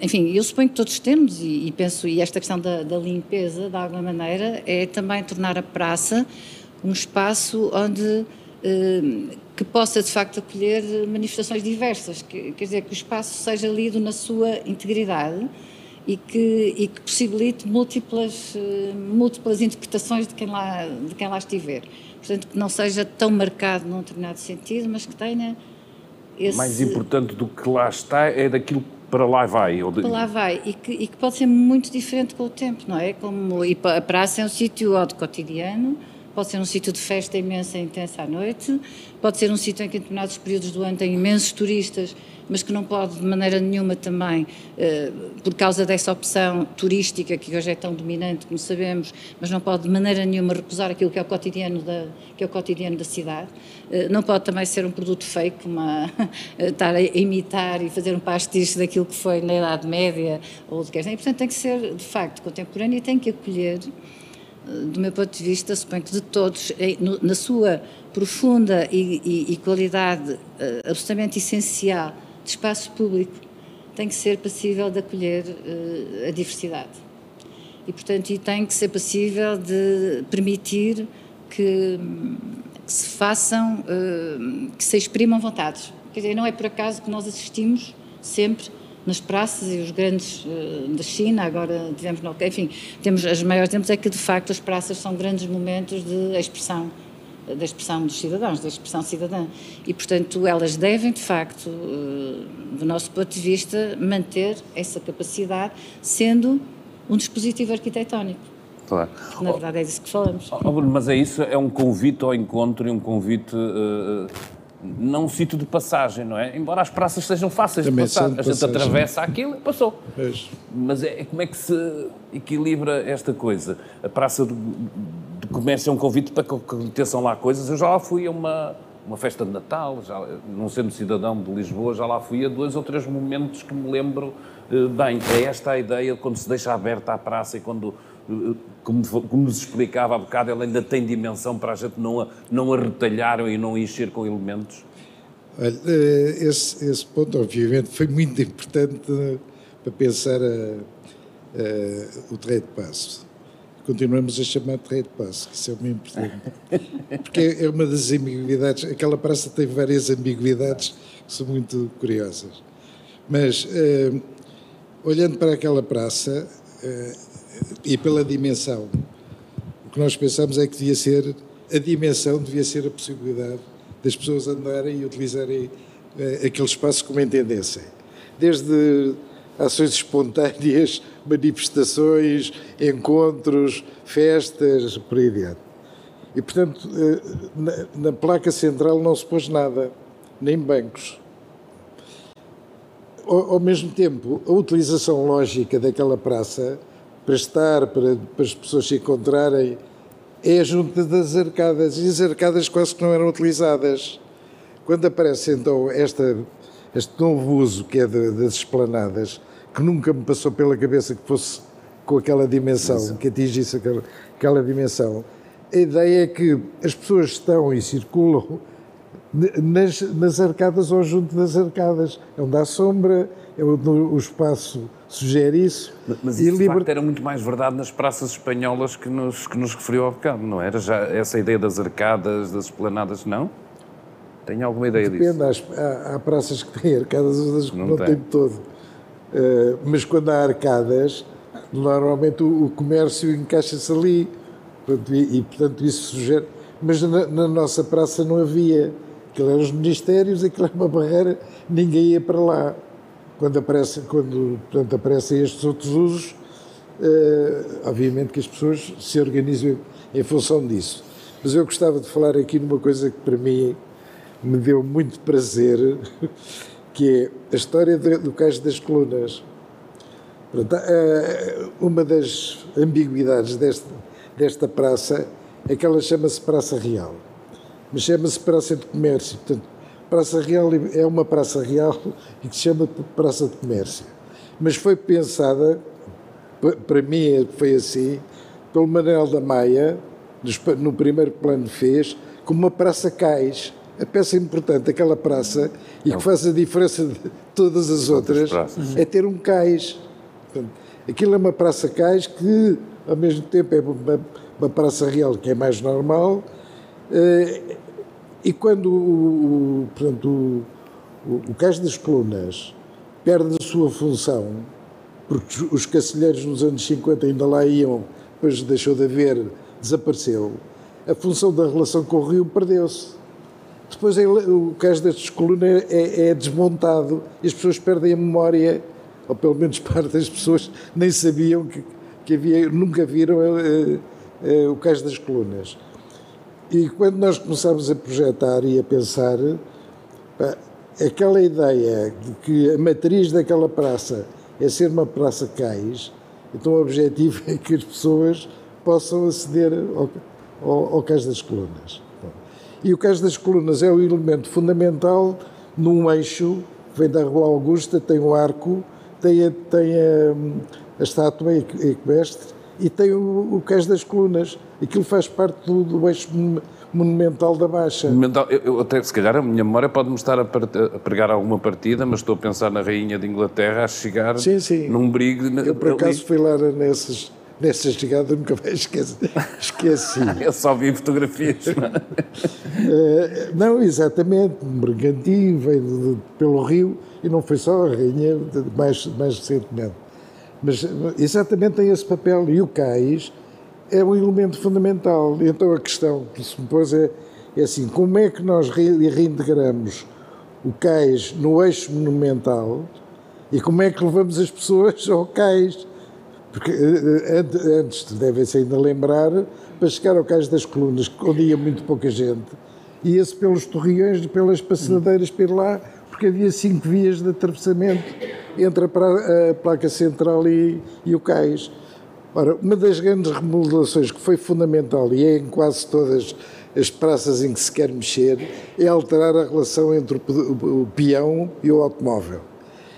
enfim, eu suponho que todos temos, e, penso, e esta questão da, da, limpeza, de alguma maneira, é também tornar a praça um espaço onde que possa de facto acolher manifestações diversas, que, quer dizer, que o espaço seja lido na sua integridade e que, e que possibilite múltiplas, múltiplas interpretações de quem, lá, de quem lá estiver. Portanto, que não seja tão marcado num determinado sentido, mas que tenha esse... Mais importante do que lá está é daquilo que para lá vai. Ou de... Para lá vai, e que, e que pode ser muito diferente com o tempo, não é? Como, e a praça é um sítio de cotidiano, pode ser um sítio de festa imensa e intensa à noite, pode ser um sítio em que em determinados períodos do ano tem imensos turistas, mas que não pode de maneira nenhuma também, eh, por causa dessa opção turística que hoje é tão dominante, como sabemos, mas não pode de maneira nenhuma recusar aquilo que é o cotidiano da, que é o cotidiano da cidade. Eh, não pode também ser um produto fake, uma, <laughs> estar a imitar e fazer um pastiche daquilo que foi na Idade Média ou de que e portanto tem que ser de facto contemporâneo e tem que acolher do meu ponto de vista, suponho que de todos, na sua profunda e, e, e qualidade uh, absolutamente essencial de espaço público, tem que ser passível de acolher uh, a diversidade. E, portanto, e tem que ser passível de permitir que, que se façam, uh, que se exprimam vontades. Quer dizer, não é por acaso que nós assistimos sempre nas praças e os grandes uh, da China, agora tivemos, no, enfim, temos as maiores exemplos é que de facto as praças são grandes momentos de expressão da expressão dos cidadãos, da expressão cidadã. E, portanto, elas devem, de facto, uh, do nosso ponto de vista, manter essa capacidade, sendo um dispositivo arquitetónico. Claro. Porque, na verdade, é disso que falamos. Oh, mas é isso, é um convite ao encontro e um convite uh, não um sítio de passagem, não é? Embora as praças sejam fáceis Também de passar. De a gente atravessa aquilo e passou. Pois. Mas é, como é que se equilibra esta coisa? A praça de, de comércio é um convite para que aconteçam lá coisas. Eu já lá fui a uma, uma festa de Natal, já, não sendo cidadão de Lisboa, já lá fui a dois ou três momentos que me lembro eh, bem. É esta a ideia quando se deixa aberta a praça e quando como, como nos explicava há bocado, ela ainda tem dimensão para a gente não a, não a retalhar e não a encher com elementos? Olha, eh, esse, esse ponto, obviamente, foi muito importante para pensar a, a, o terreiro de passo. Continuamos a chamar de terreiro de passo, que isso é muito importante. <laughs> Porque é, é uma das ambiguidades, aquela praça tem várias ambiguidades que são muito curiosas. Mas, uh, olhando para aquela praça, uh, e pela dimensão. O que nós pensamos é que devia ser, a dimensão devia ser a possibilidade das pessoas andarem e utilizarem eh, aquele espaço como entendessem. Desde ações espontâneas, <laughs> manifestações, encontros, festas, por aí adiante. E, portanto, eh, na, na placa central não se pôs nada, nem bancos. Ao, ao mesmo tempo, a utilização lógica daquela praça para estar, para, para as pessoas se encontrarem, é a junta das arcadas. E as arcadas quase que não eram utilizadas. Quando aparece então esta, este novo uso que é de, das esplanadas, que nunca me passou pela cabeça que fosse com aquela dimensão, Isso. que atingisse aquela, aquela dimensão, a ideia é que as pessoas estão e circulam nas, nas arcadas ou junto das arcadas, é onde há sombra, é onde o espaço sugere isso. Mas isso, liber... facto, era muito mais verdade nas praças espanholas que nos, que nos referiu ao bocado, não era? Já essa ideia das arcadas, das esplanadas, não? Tenho alguma ideia Depende, disso? Depende, há, há, praças que têm arcadas, outras que não, não têm todo. Uh, mas quando há arcadas, normalmente o, o comércio encaixa-se ali, portanto, e, e, portanto isso sugere... Mas na, na nossa praça não havia. Aquilo eram os ministérios, aquilo era uma barreira, ninguém ia para lá quando, aparece, quando portanto, aparecem estes outros usos, eh, obviamente que as pessoas se organizam em função disso. Mas eu gostava de falar aqui numa coisa que para mim me deu muito prazer, <laughs> que é a história do Cais das Colunas. Eh, uma das ambiguidades desta, desta praça é que ela chama-se Praça Real, mas chama-se Praça de Comércio. Portanto, Praça Real é uma praça real <laughs> e que se chama Praça de Comércio. Mas foi pensada, para mim foi assim, pelo Manuel da Maia, no primeiro plano fez, como uma praça cais, a peça importante daquela praça e que faz a diferença de todas as outras é ter um cais. Aquilo é uma praça cais que, ao mesmo tempo, é uma, uma praça real que é mais normal. E quando o, portanto, o, o, o Cais das Colunas perde a sua função, porque os- os cacilheiros nos anos 50 ainda lá iam, depois deixou de haver, desapareceu, a função da relação com o rio perdeu-se. Depois o Cais das Colunas é, é desmontado e as pessoas perdem a memória, ou pelo menos parte das pessoas nem sabiam que, que havia, nunca viram eh, eh, o Cais das Colunas. E quando nós começámos a projetar e a pensar, pá, aquela ideia de que a matriz daquela praça é ser uma praça cais, então o objetivo é que as pessoas possam aceder ao, ao, ao Cais das Colunas. E o Cais das Colunas é o elemento fundamental num eixo, que vem da Rua Augusta, tem o arco, tem a, tem a, a estátua equ- equestre e tem o, o Cais das Colunas. Aquilo faz parte do, do eixo mon- monumental da Baixa. Mental, eu, eu até, se calhar, a minha memória pode-me estar a, a pregar alguma partida, mas estou a pensar na Rainha de Inglaterra a chegar Sim, sim. num brigo. Eu, por acaso, fui lá nessas, nessa chegada, nunca mais esqueci. <laughs> esqueci. Eu só vi fotografias. <laughs> Eh, não, exatamente, um bergantim veio de- de- pelo rio e não foi só a rainha, de- mais, mais recentemente. Mas eh, exatamente tem esse papel e o cais é um elemento fundamental. Então a questão que se me pôs é, é assim, como é que nós re- reintegramos o cais no eixo monumental e como é que levamos as pessoas ao cais? Porque eh, ante- antes, devem-se ainda lembrar, para chegar ao Cais das Colunas, onde ia muito pouca gente, ia-se pelos torreões, pelas passadeiras, por lá, porque havia cinco vias de atravessamento entre a, placa central e, e o cais. Ora, uma das grandes remodelações que foi fundamental, e é em quase todas as praças em que se quer mexer, é alterar a relação entre o peão e o automóvel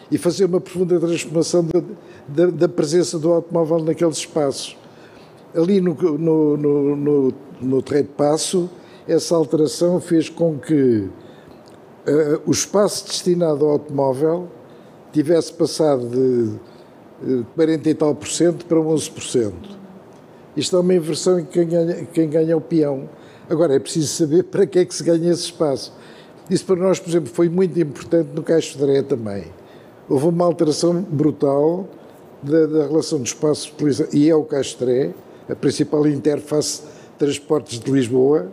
e fazer uma profunda transformação da, da, da presença do automóvel naqueles espaços. Ali no, no, no, no, no Terreiro de Passo, essa alteração fez com que eh, o espaço destinado ao automóvel tivesse passado de eh, 40 e tal por cento para 11 por cento. Isto é uma inversão em quem ganha, quem ganha o peão. Agora, é preciso saber <laughs> para que é que se ganha esse espaço. Isso para nós, por exemplo, foi muito importante no Caixo de Dré também. Houve uma alteração brutal da, da relação de espaço e é o Caixo de Dré, a principal interface de transportes de Lisboa,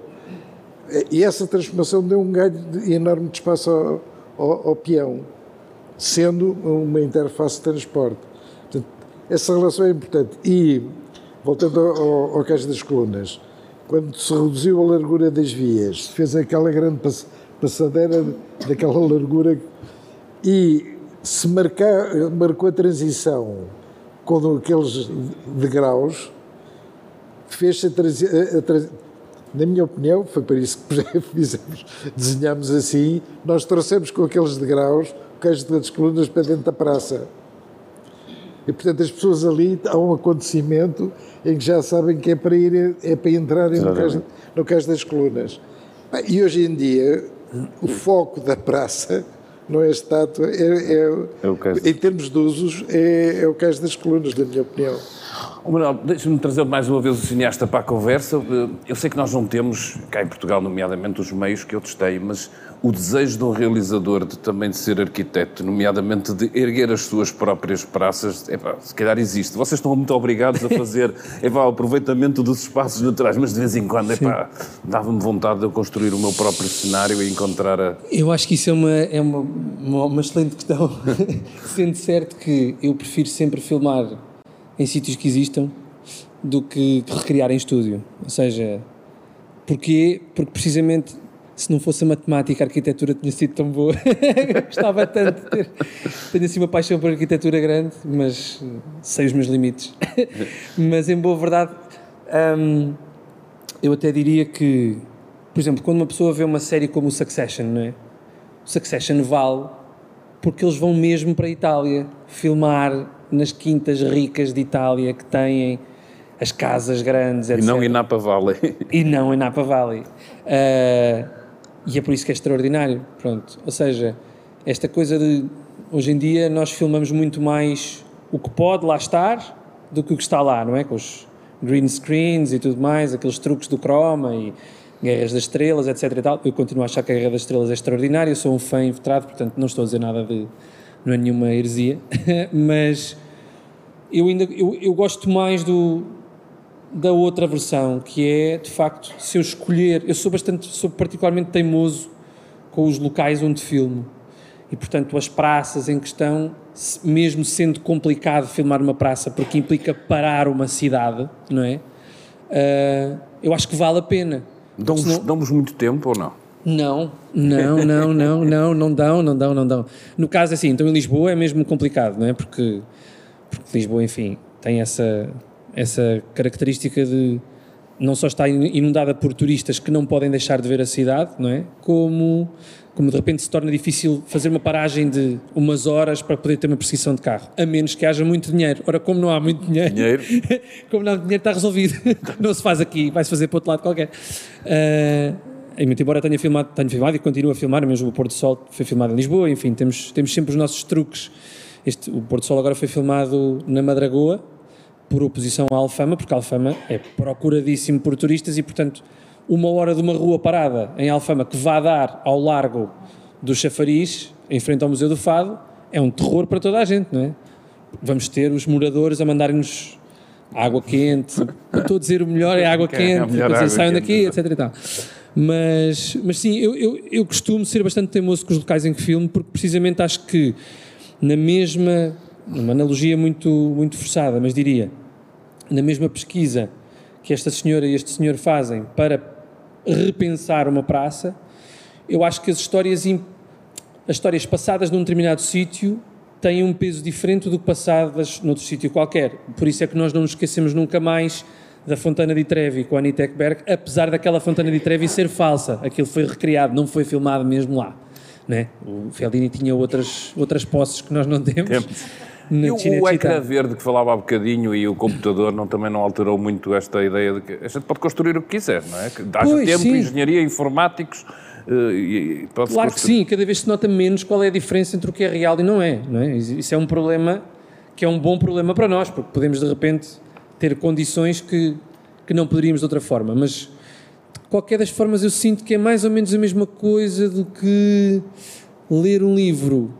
e essa transformação deu um ganho enorme de espaço ao, ao, ao peão, sendo uma interface de transporte. Portanto, essa relação é importante. E, voltando ao, ao, Cais das Colunas, quando se reduziu a largura das vias, fez aquela grande pass- passadeira daquela largura e se marcou a transição com aqueles degraus, fez-se a, a- na minha opinião, foi para isso que fizemos, desenhamos assim, nós trouxemos com aqueles degraus o queijo das colunas para dentro da praça. E, portanto, as pessoas ali, há um acontecimento em que já sabem que é para ir, é para entrarem no cais, no cais das colunas. E hoje em dia, o foco da praça não é a estátua, é, é- É em termos de usos, é, é o cais das colunas, na minha opinião. Ô, Manuel, deixa-me trazer mais uma vez o cineasta para a conversa. Eh, Eu sei que nós não temos, cá em Portugal, nomeadamente, os meios que outros têm, mas o desejo de um realizador de também de ser arquiteto, nomeadamente de erguer as suas próprias praças, epá, se calhar existe. Vocês estão muito obrigados a fazer <laughs> epá, o aproveitamento dos espaços naturais, mas de vez em quando epá, dava-me vontade de eu construir o meu próprio cenário e encontrar a... Eu acho que isso é uma, é uma, uma, uma excelente questão, <laughs> sendo certo que eu prefiro sempre filmar em sítios que existam do que recriar em estúdio. Ou seja, porquê? Porque precisamente se não fosse a matemática, a arquitetura tinha sido tão boa. <laughs> Gostava tanto de ter. Tenho assim uma paixão por arquitetura grande, mas eh, sei os meus limites. <laughs> mas em boa verdade, hum, eu até diria que, por exemplo, quando uma pessoa vê uma série como o Succession, não é? O Succession vale porque eles vão mesmo para a Itália filmar nas quintas ricas de Itália que têm as casas grandes, E etc. não ir na Napa Valley. E não em Napa Valley. Ah, E é por isso que é extraordinário. Pronto. Ou seja, esta coisa de. Hoje em dia nós filmamos muito mais o que pode lá estar do que o que está lá, não é? Com os green screens e tudo mais, aqueles truques do croma e Guerras das Estrelas, etc. E. Eu continuo a achar que a Guerra das Estrelas é extraordinária, eu sou um fã inveterado, portanto não estou a dizer nada de. Não é nenhuma heresia, <laughs> mas eu ainda eu, eu gosto mais do, da outra versão, que é de facto, se eu escolher, eu sou bastante, sou particularmente teimoso com os locais onde filmo. E portanto, as praças em questão, mesmo sendo complicado filmar uma praça, porque implica parar uma cidade, não é? Uh, eu acho que vale a pena. Dão-vos senão... muito tempo ou não? Não, não, não, não, não, não dão, não dão, não dão. No caso, assim, então em Lisboa é mesmo complicado, não é? Porque, porque Lisboa, enfim, tem essa, essa característica de não só estar inundada por turistas que não podem deixar de ver a cidade, não é? Como, como de repente se torna difícil fazer uma paragem de umas horas para poder ter uma prescrição de carro, a menos que haja muito dinheiro. Ora, como não há muito dinheiro, dinheiro. <laughs> como não há dinheiro, está resolvido. <laughs> não se faz aqui, vai-se fazer para outro lado qualquer. Uh, embora tenha filmado, tenha filmado e continue a filmar, mesmo o Porto Sol foi filmado em Lisboa, enfim, temos, temos sempre os nossos truques. Este, o Porto Sol agora foi filmado na Madragoa, por oposição à Alfama, porque a Alfama é procuradíssimo por turistas e, portanto, uma hora de uma rua parada em Alfama que vá dar ao largo do Chafariz, em frente ao Museu do Fado, é um terror para toda a gente, não é? Vamos ter os moradores a mandarem-nos água quente. <laughs> Estou a dizer o melhor é água quente, é dizer, saiam daqui, etc. E tal. Mas, mas sim, eu, eu, eu costumo ser bastante teimoso com os locais em que filmo, porque precisamente acho que na mesma uma analogia muito, muito forçada, mas diria, na mesma pesquisa que esta senhora e este senhor fazem para repensar uma praça, eu acho que as histórias, as histórias passadas num determinado sítio têm um peso diferente do que passadas noutro sítio qualquer. Por isso é que nós não nos esquecemos nunca mais da Fontana di Trevi com a Anita Ekberg, apesar daquela Fontana di Trevi ser falsa. Aquilo foi recriado, não foi filmado mesmo lá. Né? O Fellini tinha outras, outras posses que nós não temos. temos. E o, o ecrã verde que falava há bocadinho e o computador não, também não alterou muito esta ideia de que a gente pode construir o que quiser, não é? Que haja tempo, sim. engenharia, informáticos. Uh, claro construir. que sim, cada vez se nota menos qual é a diferença entre o que é real e não é, não é. Isso é um problema que é um bom problema para nós, porque podemos de repente ter condições que, que não poderíamos de outra forma, mas de qualquer das formas eu sinto que é mais ou menos a mesma coisa do que ler um livro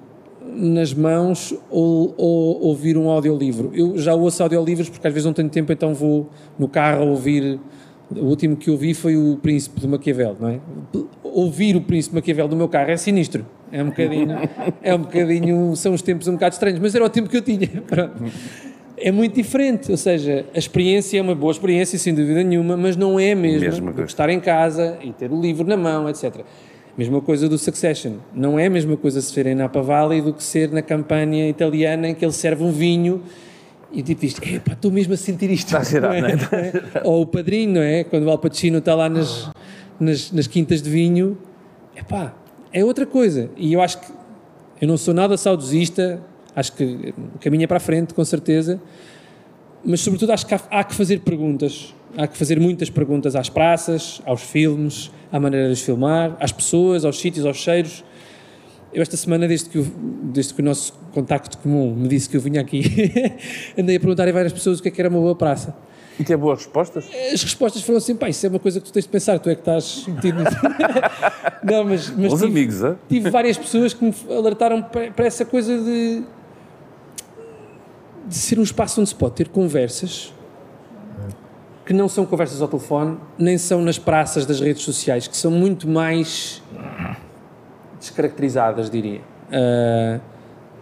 nas mãos ou, ou, ouvir um audiolivro. Eu já ouço audiolivros porque às vezes não tenho tempo, então vou no carro ouvir. O último que ouvi foi o Príncipe de Maquiavel, não é? Ouvir o Príncipe Maquiavel do meu carro é sinistro. É um bocadinho, é um bocadinho, são os tempos um bocado estranhos, mas era o tempo que eu tinha. <laughs> É muito diferente, ou seja, a experiência é uma boa experiência, sem dúvida nenhuma, mas não é mesmo, mesmo que estar em casa e ter o livro na mão, etc. Mesma coisa do Succession. Não é a mesma coisa se ver em Napa Valley do que ser na campanha italiana em que ele serve um vinho e tipo diz, epá, estou mesmo a sentir isto. Está a não é? não é? <laughs> Ou o padrinho, não é? Quando o Al Pacino está lá nas, nas, nas quintas de vinho, epá, é outra coisa. E eu acho que eu não sou nada saudosista, acho que o caminho é para a frente, com certeza, mas sobretudo acho que há, há que fazer perguntas há que fazer muitas perguntas às praças, aos filmes, à maneira de os filmar, às pessoas, aos sítios, aos cheiros. Eu esta semana, desde que, o, desde que o nosso contacto comum me disse que eu vinha aqui, <laughs> andei a perguntar a várias pessoas o que é que era uma boa praça. E tem boas respostas? As respostas foram assim, pá, isso é uma coisa que tu tens de pensar, tu é que estás metido nisso. <laughs> Não, mas, mas Os tive, amigos, é? tive várias pessoas que me alertaram para essa coisa de, de ser um espaço onde se pode ter conversas que não são conversas ao telefone, nem são nas praças das redes sociais, que são muito mais descaracterizadas, diria. Uh,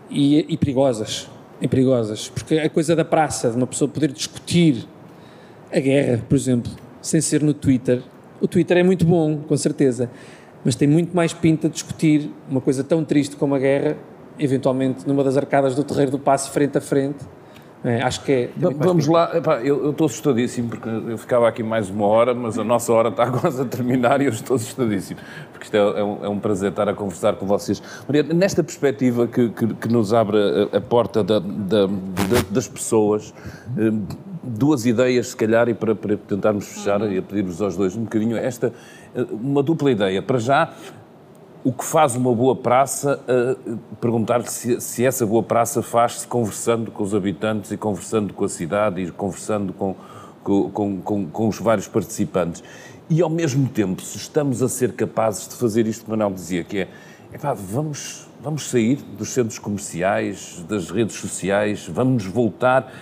e, e, perigosas. E perigosas. Porque a coisa da praça, de uma pessoa poder discutir a guerra, por exemplo, sem ser no Twitter. O Twitter é muito bom, com certeza, mas tem muito mais pinta de discutir uma coisa tão triste como a guerra, eventualmente numa das arcadas do Terreiro do Passo, frente a frente, é, acho que é. Vamos lá, Epá, eu, estou assustadíssimo porque eu ficava aqui mais uma hora, mas a nossa hora está <laughs> quase a terminar e eu estou assustadíssimo, porque isto é, é, um, é um, prazer estar a conversar com vocês. Maria, nesta perspectiva que, que, que nos abre a, a porta da, da, da, das pessoas, eh, duas ideias, se calhar, e para, para tentarmos fechar, e a pedir-vos aos dois um bocadinho esta, eh, uma dupla ideia. Para já, o que faz uma boa praça, uh, perguntar-lhe se, se, essa boa praça faz-se conversando com os habitantes e conversando com a cidade e conversando com, com, com, com, os vários participantes. E, ao mesmo tempo, se estamos a ser capazes de fazer isto que Manuel dizia, que é, epá, vamos Vamos sair dos centros comerciais, das redes sociais, vamos voltar,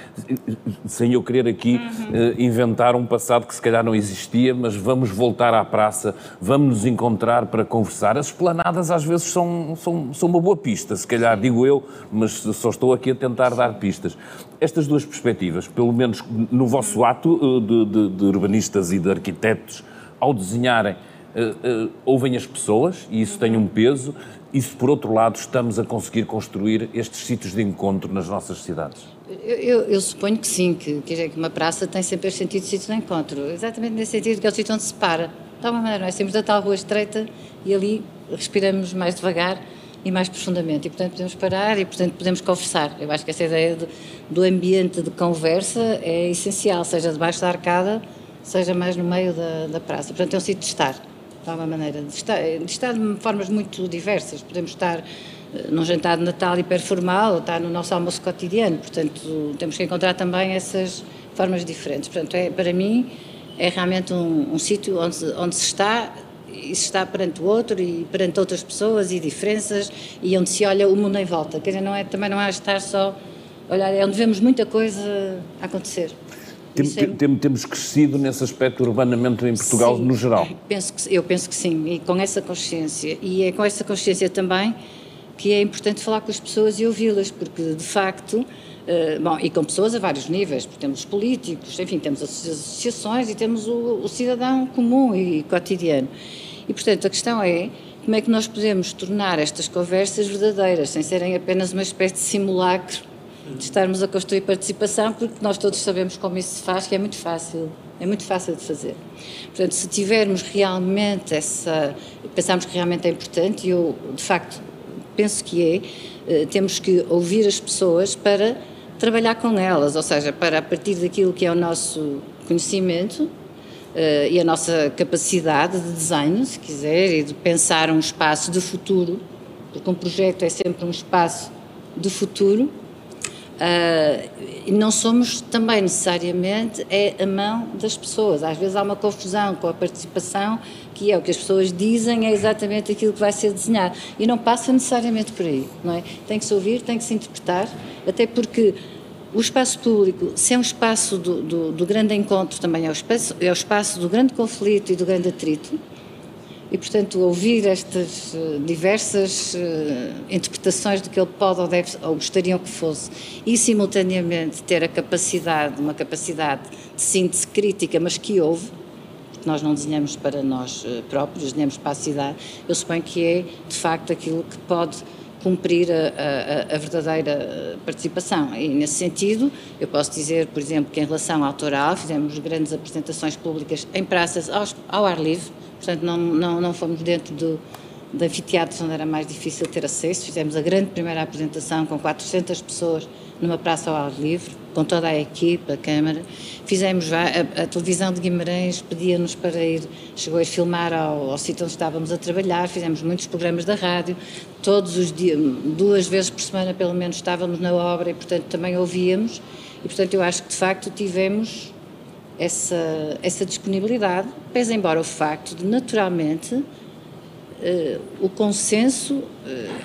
sem eu querer aqui uhum. inventar um passado que se calhar não existia, mas vamos voltar à praça, vamos nos encontrar para conversar. As esplanadas às vezes são, são, são uma boa pista, se calhar digo eu, mas só estou aqui a tentar dar pistas. Estas duas perspectivas, pelo menos no vosso ato eh, de, de, de urbanistas e de arquitetos, ao desenharem, Uh, ouvem as pessoas e isso tem um peso e se, por outro lado, estamos a conseguir construir estes sítios de encontro nas nossas cidades? Eu, eu, eu suponho que sim, que, que uma praça tem sempre este sentido de sítio de encontro, exatamente nesse sentido que é o sítio onde se para. De alguma maneira, é? Sempre da tal rua estreita e ali respiramos mais devagar e mais profundamente. E, portanto, podemos parar e, portanto, podemos conversar. Eu acho que essa ideia de, do ambiente de conversa é essencial, seja debaixo da arcada, seja mais no meio da, da praça. Portanto, é um sítio de estar de alguma maneira, de estar, de de formas muito diversas. Podemos estar eh, num jantar de Natal hiperformal ou estar no nosso almoço cotidiano, portanto, temos que encontrar também essas formas diferentes. Portanto, é, para mim, é realmente um, um sítio onde, onde se está e se está perante o outro e perante outras pessoas e diferenças e onde se olha o mundo em volta. Quer dizer, não é, também não é estar só olhar, é onde vemos muita coisa acontecer. Tem, é... tem, temos crescido nesse aspecto urbanamente em Portugal sim, no geral? Penso que, eu penso que sim, e com essa consciência. E é com essa consciência também que é importante falar com as pessoas e ouvi-las, porque de facto, uh, bom, e com pessoas a vários níveis, porque temos os políticos, enfim, temos as associações e temos o, o cidadão comum e cotidiano. E portanto a questão é como é que nós podemos tornar estas conversas verdadeiras, sem serem apenas uma espécie de simulacro de estarmos a construir participação, porque nós todos sabemos como isso se faz, que é muito fácil, é muito fácil de fazer. Portanto, se tivermos realmente essa, pensarmos que realmente é importante, e eu, de facto, penso que é, eh, temos que ouvir as pessoas para trabalhar com elas, ou seja, para a partir daquilo que é o nosso conhecimento, Uh, e a nossa capacidade de desenho, se quiser, e de pensar um espaço de futuro, porque um projeto é sempre um espaço de futuro, Uh, não somos também necessariamente é a mão das pessoas. Às vezes há uma confusão com a participação, que é o que as pessoas dizem, é exatamente aquilo que vai ser desenhado. E não passa necessariamente por aí, não é? Tem que se ouvir, tem que se interpretar, até porque o espaço público, se é um espaço do, do, do grande encontro, também é o, espaço, é o espaço do grande conflito e do grande atrito e, portanto, ouvir estas eh, diversas uh, interpretações do que ele pode ou deve ou gostariam que fosse e, simultaneamente, ter a capacidade, uma capacidade de síntese crítica, mas que houve, porque nós não desenhamos para nós uh, próprios, desenhamos para a cidade, eu suponho que é, de facto, aquilo que pode cumprir a, a, a, verdadeira participação. E, nesse sentido, eu posso dizer, por exemplo, que em relação ao autoral, fizemos grandes apresentações públicas em praças ao ar livre, portanto não, não, não fomos dentro do, de anfiteatros onde era mais difícil ter acesso. Fizemos a grande primeira apresentação com 400 pessoas numa praça ao ar livre, com toda a equipe, a Câmara. Fizemos a, a, televisão de Guimarães pedia-nos para ir, chegou a filmar ao, ao sítio onde estávamos a trabalhar, fizemos muitos programas da rádio, todos os dias, duas vezes por semana pelo menos estávamos na obra e portanto também ouvíamos e portanto eu acho que de facto tivemos essa, essa disponibilidade, pese embora o facto de, naturalmente, uh, o consenso uh,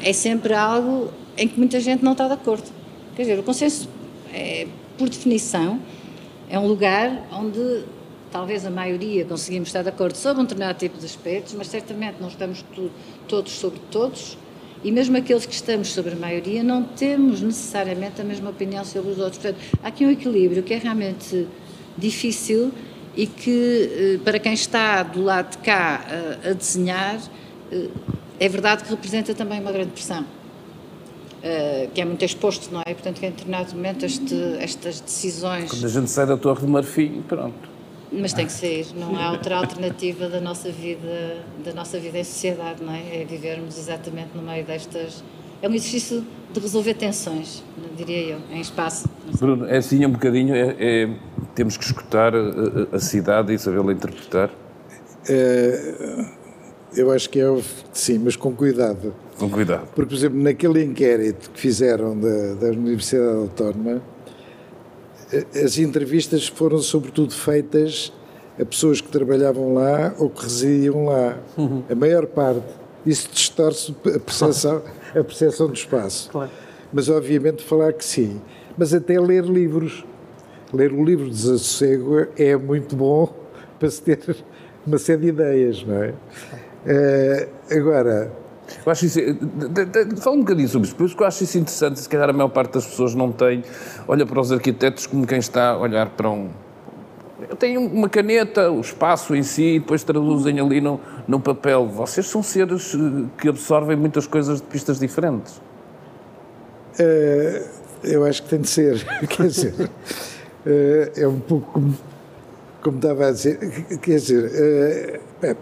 é sempre algo em que muita gente não está de acordo. Quer dizer, o consenso, é, por definição, é um lugar onde talvez a maioria conseguimos estar de acordo sobre um determinado tipo de aspectos, mas certamente não estamos todos sobre todos, e mesmo aqueles que estamos sobre a maioria não temos necessariamente a mesma opinião sobre os outros. Portanto, há aqui um equilíbrio que é realmente difícil e que, eh, para quem está do lado de cá a, a desenhar, eh, é verdade que representa também uma grande pressão. Que é muito exposto, não é? Portanto, que em determinado momento este, estas decisões. Quando a gente sai da Torre de Marfim, pronto. Mas tem que sair, não há outra alternativa da nossa vida, da nossa vida em sociedade, não é? É vivermos exatamente no meio destas é um exercício de resolver tensões, diria eu, em espaço. Bruno, é assim um bocadinho, é, é temos que escutar a, a cidade e sabê-la interpretar? É, eu acho que é, sim, mas com cuidado. Com cuidado. Porque, por exemplo, naquele inquérito que fizeram da, da Universidade Autónoma, as entrevistas foram sobretudo feitas a pessoas que trabalhavam lá ou que residiam lá. Uhum. A maior parte. Isso distorce a percepção, <laughs> a percepção do espaço. Claro. Mas, obviamente, falar que sim. Mas até ler livros. Ler o livro de Desassossego é muito bom <laughs> para se ter uma série de ideias, não é? Uh, agora, eu acho isso. Fala um bocadinho sobre isso, porque eu acho isso interessante. Se calhar a maior parte das pessoas não tem. Olha para os arquitetos como quem está a olhar para um. Tem uma caneta, o espaço em si, e depois traduzem ali no papel. Vocês são seres eh, que absorvem muitas coisas de pistas diferentes. Uh, eu acho que tem de ser. <laughs> Quer dizer, uh, é um pouco como, como estava a dizer. Quer dizer, uh,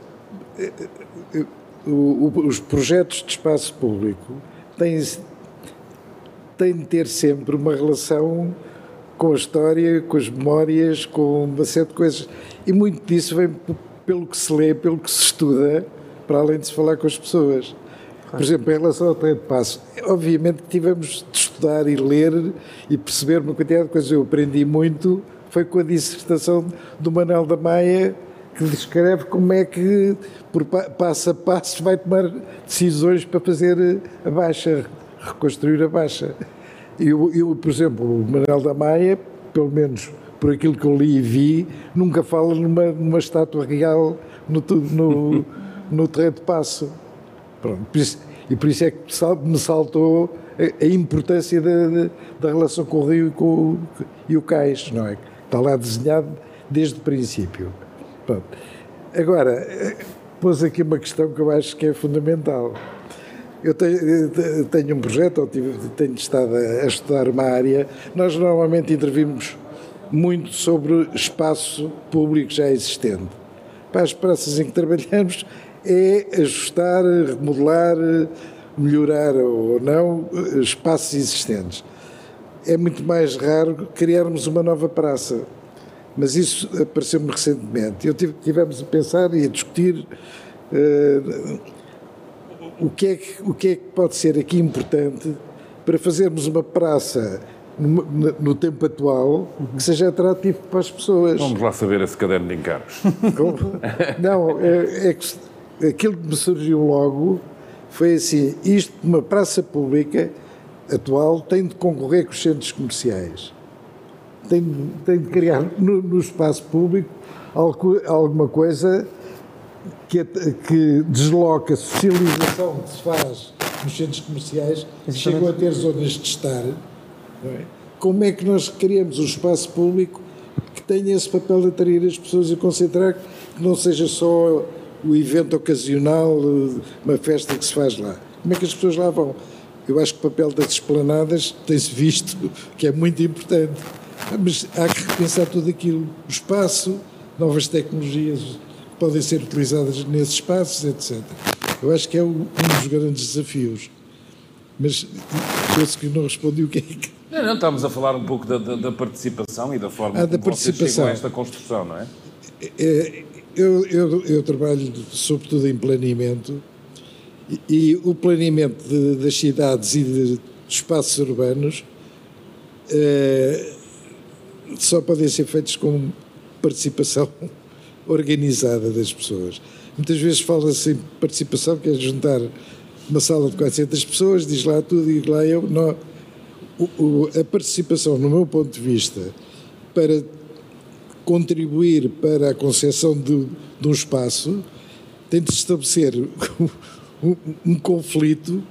o, o, os projetos de espaço público têm, têm de ter sempre uma relação com a história, com as memórias, com uma série de coisas. E muito disso vem pelo que se lê, pelo que se estuda, para além de se falar com as pessoas. Por exemplo, em relação ao trem de passo, obviamente que tivemos de estudar e ler e perceber uma quantidade de coisas. Eu aprendi muito, foi com a dissertação do Manuel da Maia, que descreve como é que, por passo a passo, vai tomar decisões para fazer a baixa, reconstruir a baixa. Eu, eu por exemplo, o Manuel da Maia, pelo menos por aquilo que eu li e vi, nunca fala numa, numa estátua real no, no, <laughs> no terreno de passo. Pronto, por isso, e por isso é que me saltou a, a importância da, da, relação com o Rio e, com, e o Cais, não é? Está lá desenhado desde o princípio. Pronto. Agora, pôs aqui uma questão que eu acho que é fundamental. Eu tenho, tenho um projeto, ou tenho estado a estudar uma área. Nós normalmente intervimos muito sobre espaço público já existente. Para as praças em que trabalhamos é ajustar, remodelar, melhorar ou não espaços existentes. É muito mais raro criarmos uma nova praça mas isso apareceu-me recentemente. Eu tive, tivemos a pensar e a discutir uh, o, que é que, o que é que pode ser aqui importante para fazermos uma praça no, no tempo atual que seja atrativo para as pessoas. Vamos lá saber esse caderno de encargos. Não, é, é que aquilo que me surgiu logo foi assim: isto, uma praça pública atual, tem de concorrer com os centros comerciais tem, tem de criar no, no espaço público algo, alguma coisa que, que desloca a socialização que se faz nos centros comerciais, chegam a ter zonas de estar. É? Como é que nós criamos um espaço público que tenha esse papel de atrair as pessoas e concentrar, que não seja só o evento ocasional, uma festa que se faz lá? Como é que as pessoas lá vão? Eu acho que o papel das esplanadas tem-se visto que é muito importante. Mas há que repensar tudo aquilo. O espaço, novas tecnologias podem ser utilizadas nesses espaços, etc. Eu acho que é um dos grandes desafios. Mas penso que não respondi o que é que. Não, não, estamos a falar um pouco da, da, da participação e da forma ah, como da participação. a esta construção, não é? é eu, eu, eu trabalho sobretudo em planeamento e, e o planeamento de, das cidades e de, de espaços urbanos é, só podem ser feitos com participação organizada das pessoas. Muitas vezes fala-se em participação, que é juntar uma sala de 400 pessoas, diz lá tudo e lá eu. Não. O, o, a participação, no meu ponto de vista, para contribuir para a concepção de, de um espaço, tem de estabelecer <laughs> um, um conflito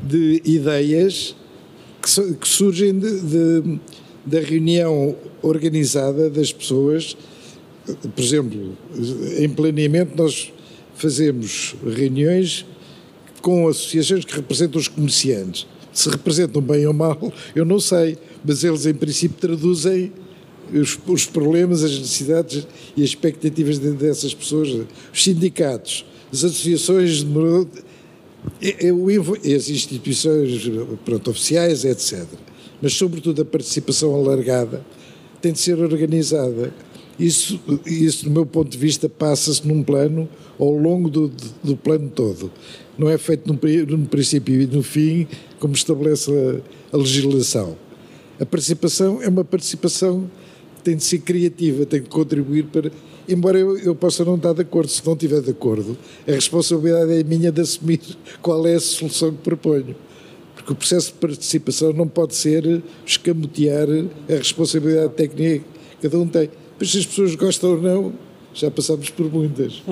de ideias que, que surgem de, de da reunião organizada das pessoas. Por exemplo, em planeamento, nós fazemos reuniões com associações que representam os comerciantes. Se representam bem ou mal, eu não sei, mas eles, em princípio, traduzem os, os problemas, as necessidades e as expectativas de, dessas pessoas. Os sindicatos, as associações Eu, as instituições pronto, oficiais, etc. Mas, sobretudo, a participação alargada tem de ser organizada. Isso, isso do meu ponto de vista, passa-se num plano ao longo do, do plano todo. Não é feito no, no princípio e no fim, como estabelece a, a legislação. A participação é uma participação que tem de ser criativa, tem de contribuir para embora eu, eu, possa não estar de acordo, se não estiver de acordo, a responsabilidade é minha de assumir qual é a solução que proponho. Porque o processo de participação não pode ser escamotear a responsabilidade técnica que cada um tem. Mas se as pessoas gostam ou não, já passamos por muitas.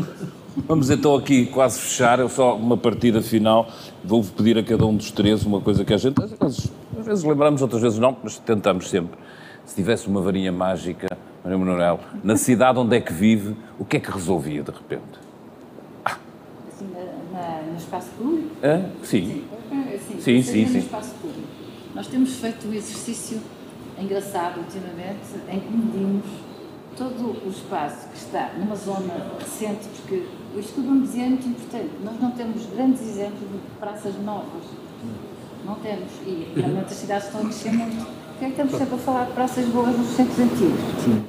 Vamos então aqui quase fechar, eu só uma partida final, vou pedir a cada um dos três uma coisa que a gente, às vezes, às vezes lembramos, outras vezes não, mas tentamos sempre. Se tivesse uma varinha mágica, Maria Manuel, na cidade onde é que vive, o que é que resolvia de repente? Ah. Assim, na, na, no espaço público? Ah, sim. Sim, sim, sim, sim, no espaço público. Nós temos feito um exercício engraçado ultimamente em que medimos todo o espaço que está numa zona recente, porque o estudo me dizia é muito importante. Nós não temos grandes exemplos de praças novas. Não temos. E realmente as cidades estão a mexer muito porque é que estamos sempre a falar de praças boas nos centros antigos? Sim.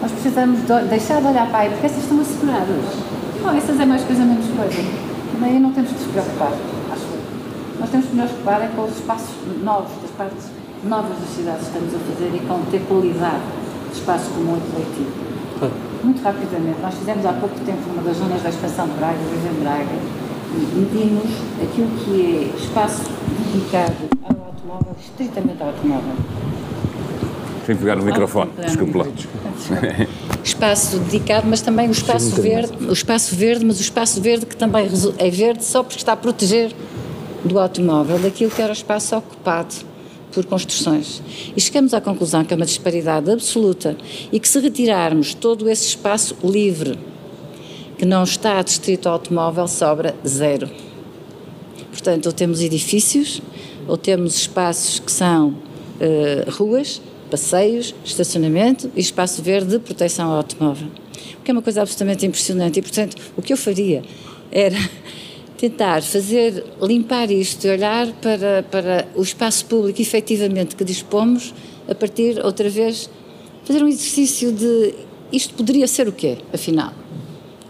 Nós precisamos de deixar de olhar para aí, porque essas estão asseguradas. Bom, essas é mais coisa, menos coisa. Daí não temos que nos preocupar, acho eu. Nós temos que nos preocupar é com os espaços novos, das partes novas das cidades que estamos a fazer e com ter qualidade de espaço comum e coletivo. Muito rapidamente, nós fizemos há pouco tempo uma das zonas da expansão de Braga, em Braga, e medimos aquilo que é espaço dedicado ao automóvel, estritamente automóvel. Tem que pegar no microfone, ah, desculpe lá. <laughs> Espaço dedicado, mas também o espaço verde, o espaço verde, mas o espaço verde que também é verde só porque está a proteger do automóvel daquilo que era o espaço ocupado por construções. E chegamos à conclusão que é uma disparidade absoluta e que se retirarmos todo esse espaço livre que não está distrito automóvel, sobra zero. Portanto, ou temos edifícios ou temos espaços que são uh, ruas, passeios, estacionamento e espaço verde de proteção ao automóvel. O que é uma coisa absolutamente impressionante e, portanto, o que eu faria era tentar fazer, limpar isto olhar para, para o espaço público efetivamente que dispomos a partir, outra vez, fazer um exercício de isto poderia ser o quê, afinal?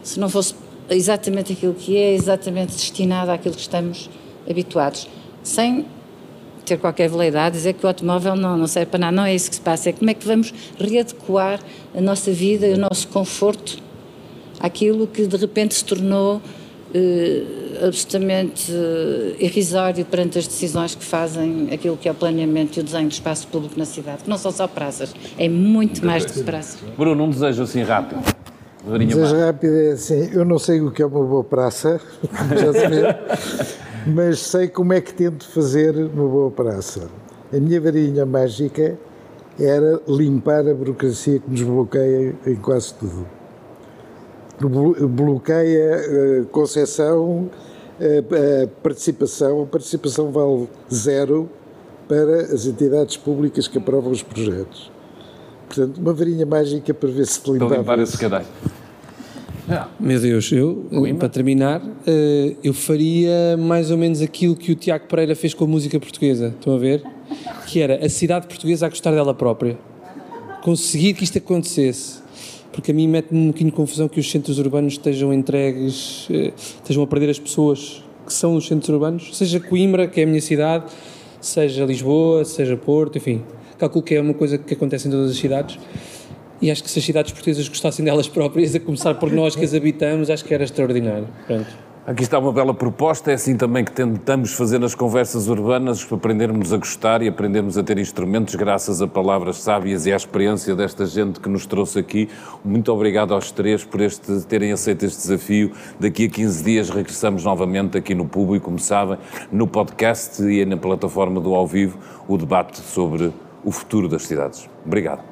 Se não fosse exatamente aquilo que é, exatamente destinado àquilo que estamos habituados, sem ter qualquer veleidade, dizer que o automóvel não, não serve para nada, não é isso que se passa, é como é que vamos readequar a nossa vida e o nosso conforto àquilo que de repente se tornou eh, absolutamente eh, irrisório perante as decisões que fazem aquilo que é o planeamento e o desenho do espaço público na cidade, que não são só praças, é muito mais do que praças. Bruno, um desejo assim rápido. Desejo rápido é assim, eu não sei o que é uma boa praça, <laughs> já se vê mas sei como é que tento fazer uma boa praça. A minha varinha mágica era limpar a burocracia que nos bloqueia em quase tudo. Bloqueia a eh, concessão, a participação. A participação vale zero para as entidades públicas que aprovam os projetos. Portanto, uma varinha mágica para ver se limpava. Para limpar esse cadastro. Meu Deus, eu, Coimbra. para terminar, eh, eu faria mais ou menos aquilo que o Tiago Pereira fez com a música portuguesa. Estão a ver? Que era a cidade portuguesa a gostar dela própria. Conseguir que isto acontecesse. Porque a mim mete-me um bocadinho de confusão que os centros urbanos estejam entregues, eh, estejam a perder as pessoas que são os centros urbanos, seja Coimbra, que é a minha cidade, seja Lisboa, seja Porto, enfim. Calculo que é uma coisa que acontece em todas as cidades e acho que se as cidades portuguesas gostassem delas <laughs> próprias, a começar por nós que as habitamos, acho que era extraordinário. Pronto. Aqui está uma bela proposta, é assim também que tentamos fazer nas conversas urbanas, aprendermos a gostar e aprendermos a ter instrumentos graças a palavras sábias e à experiência desta gente que nos trouxe aqui. Muito obrigado aos três por este, terem aceito este desafio. Daqui a 15 dias regressamos novamente aqui no público, como sabem, no podcast e na plataforma do Ao Vivo, o debate sobre o futuro das cidades. Obrigado.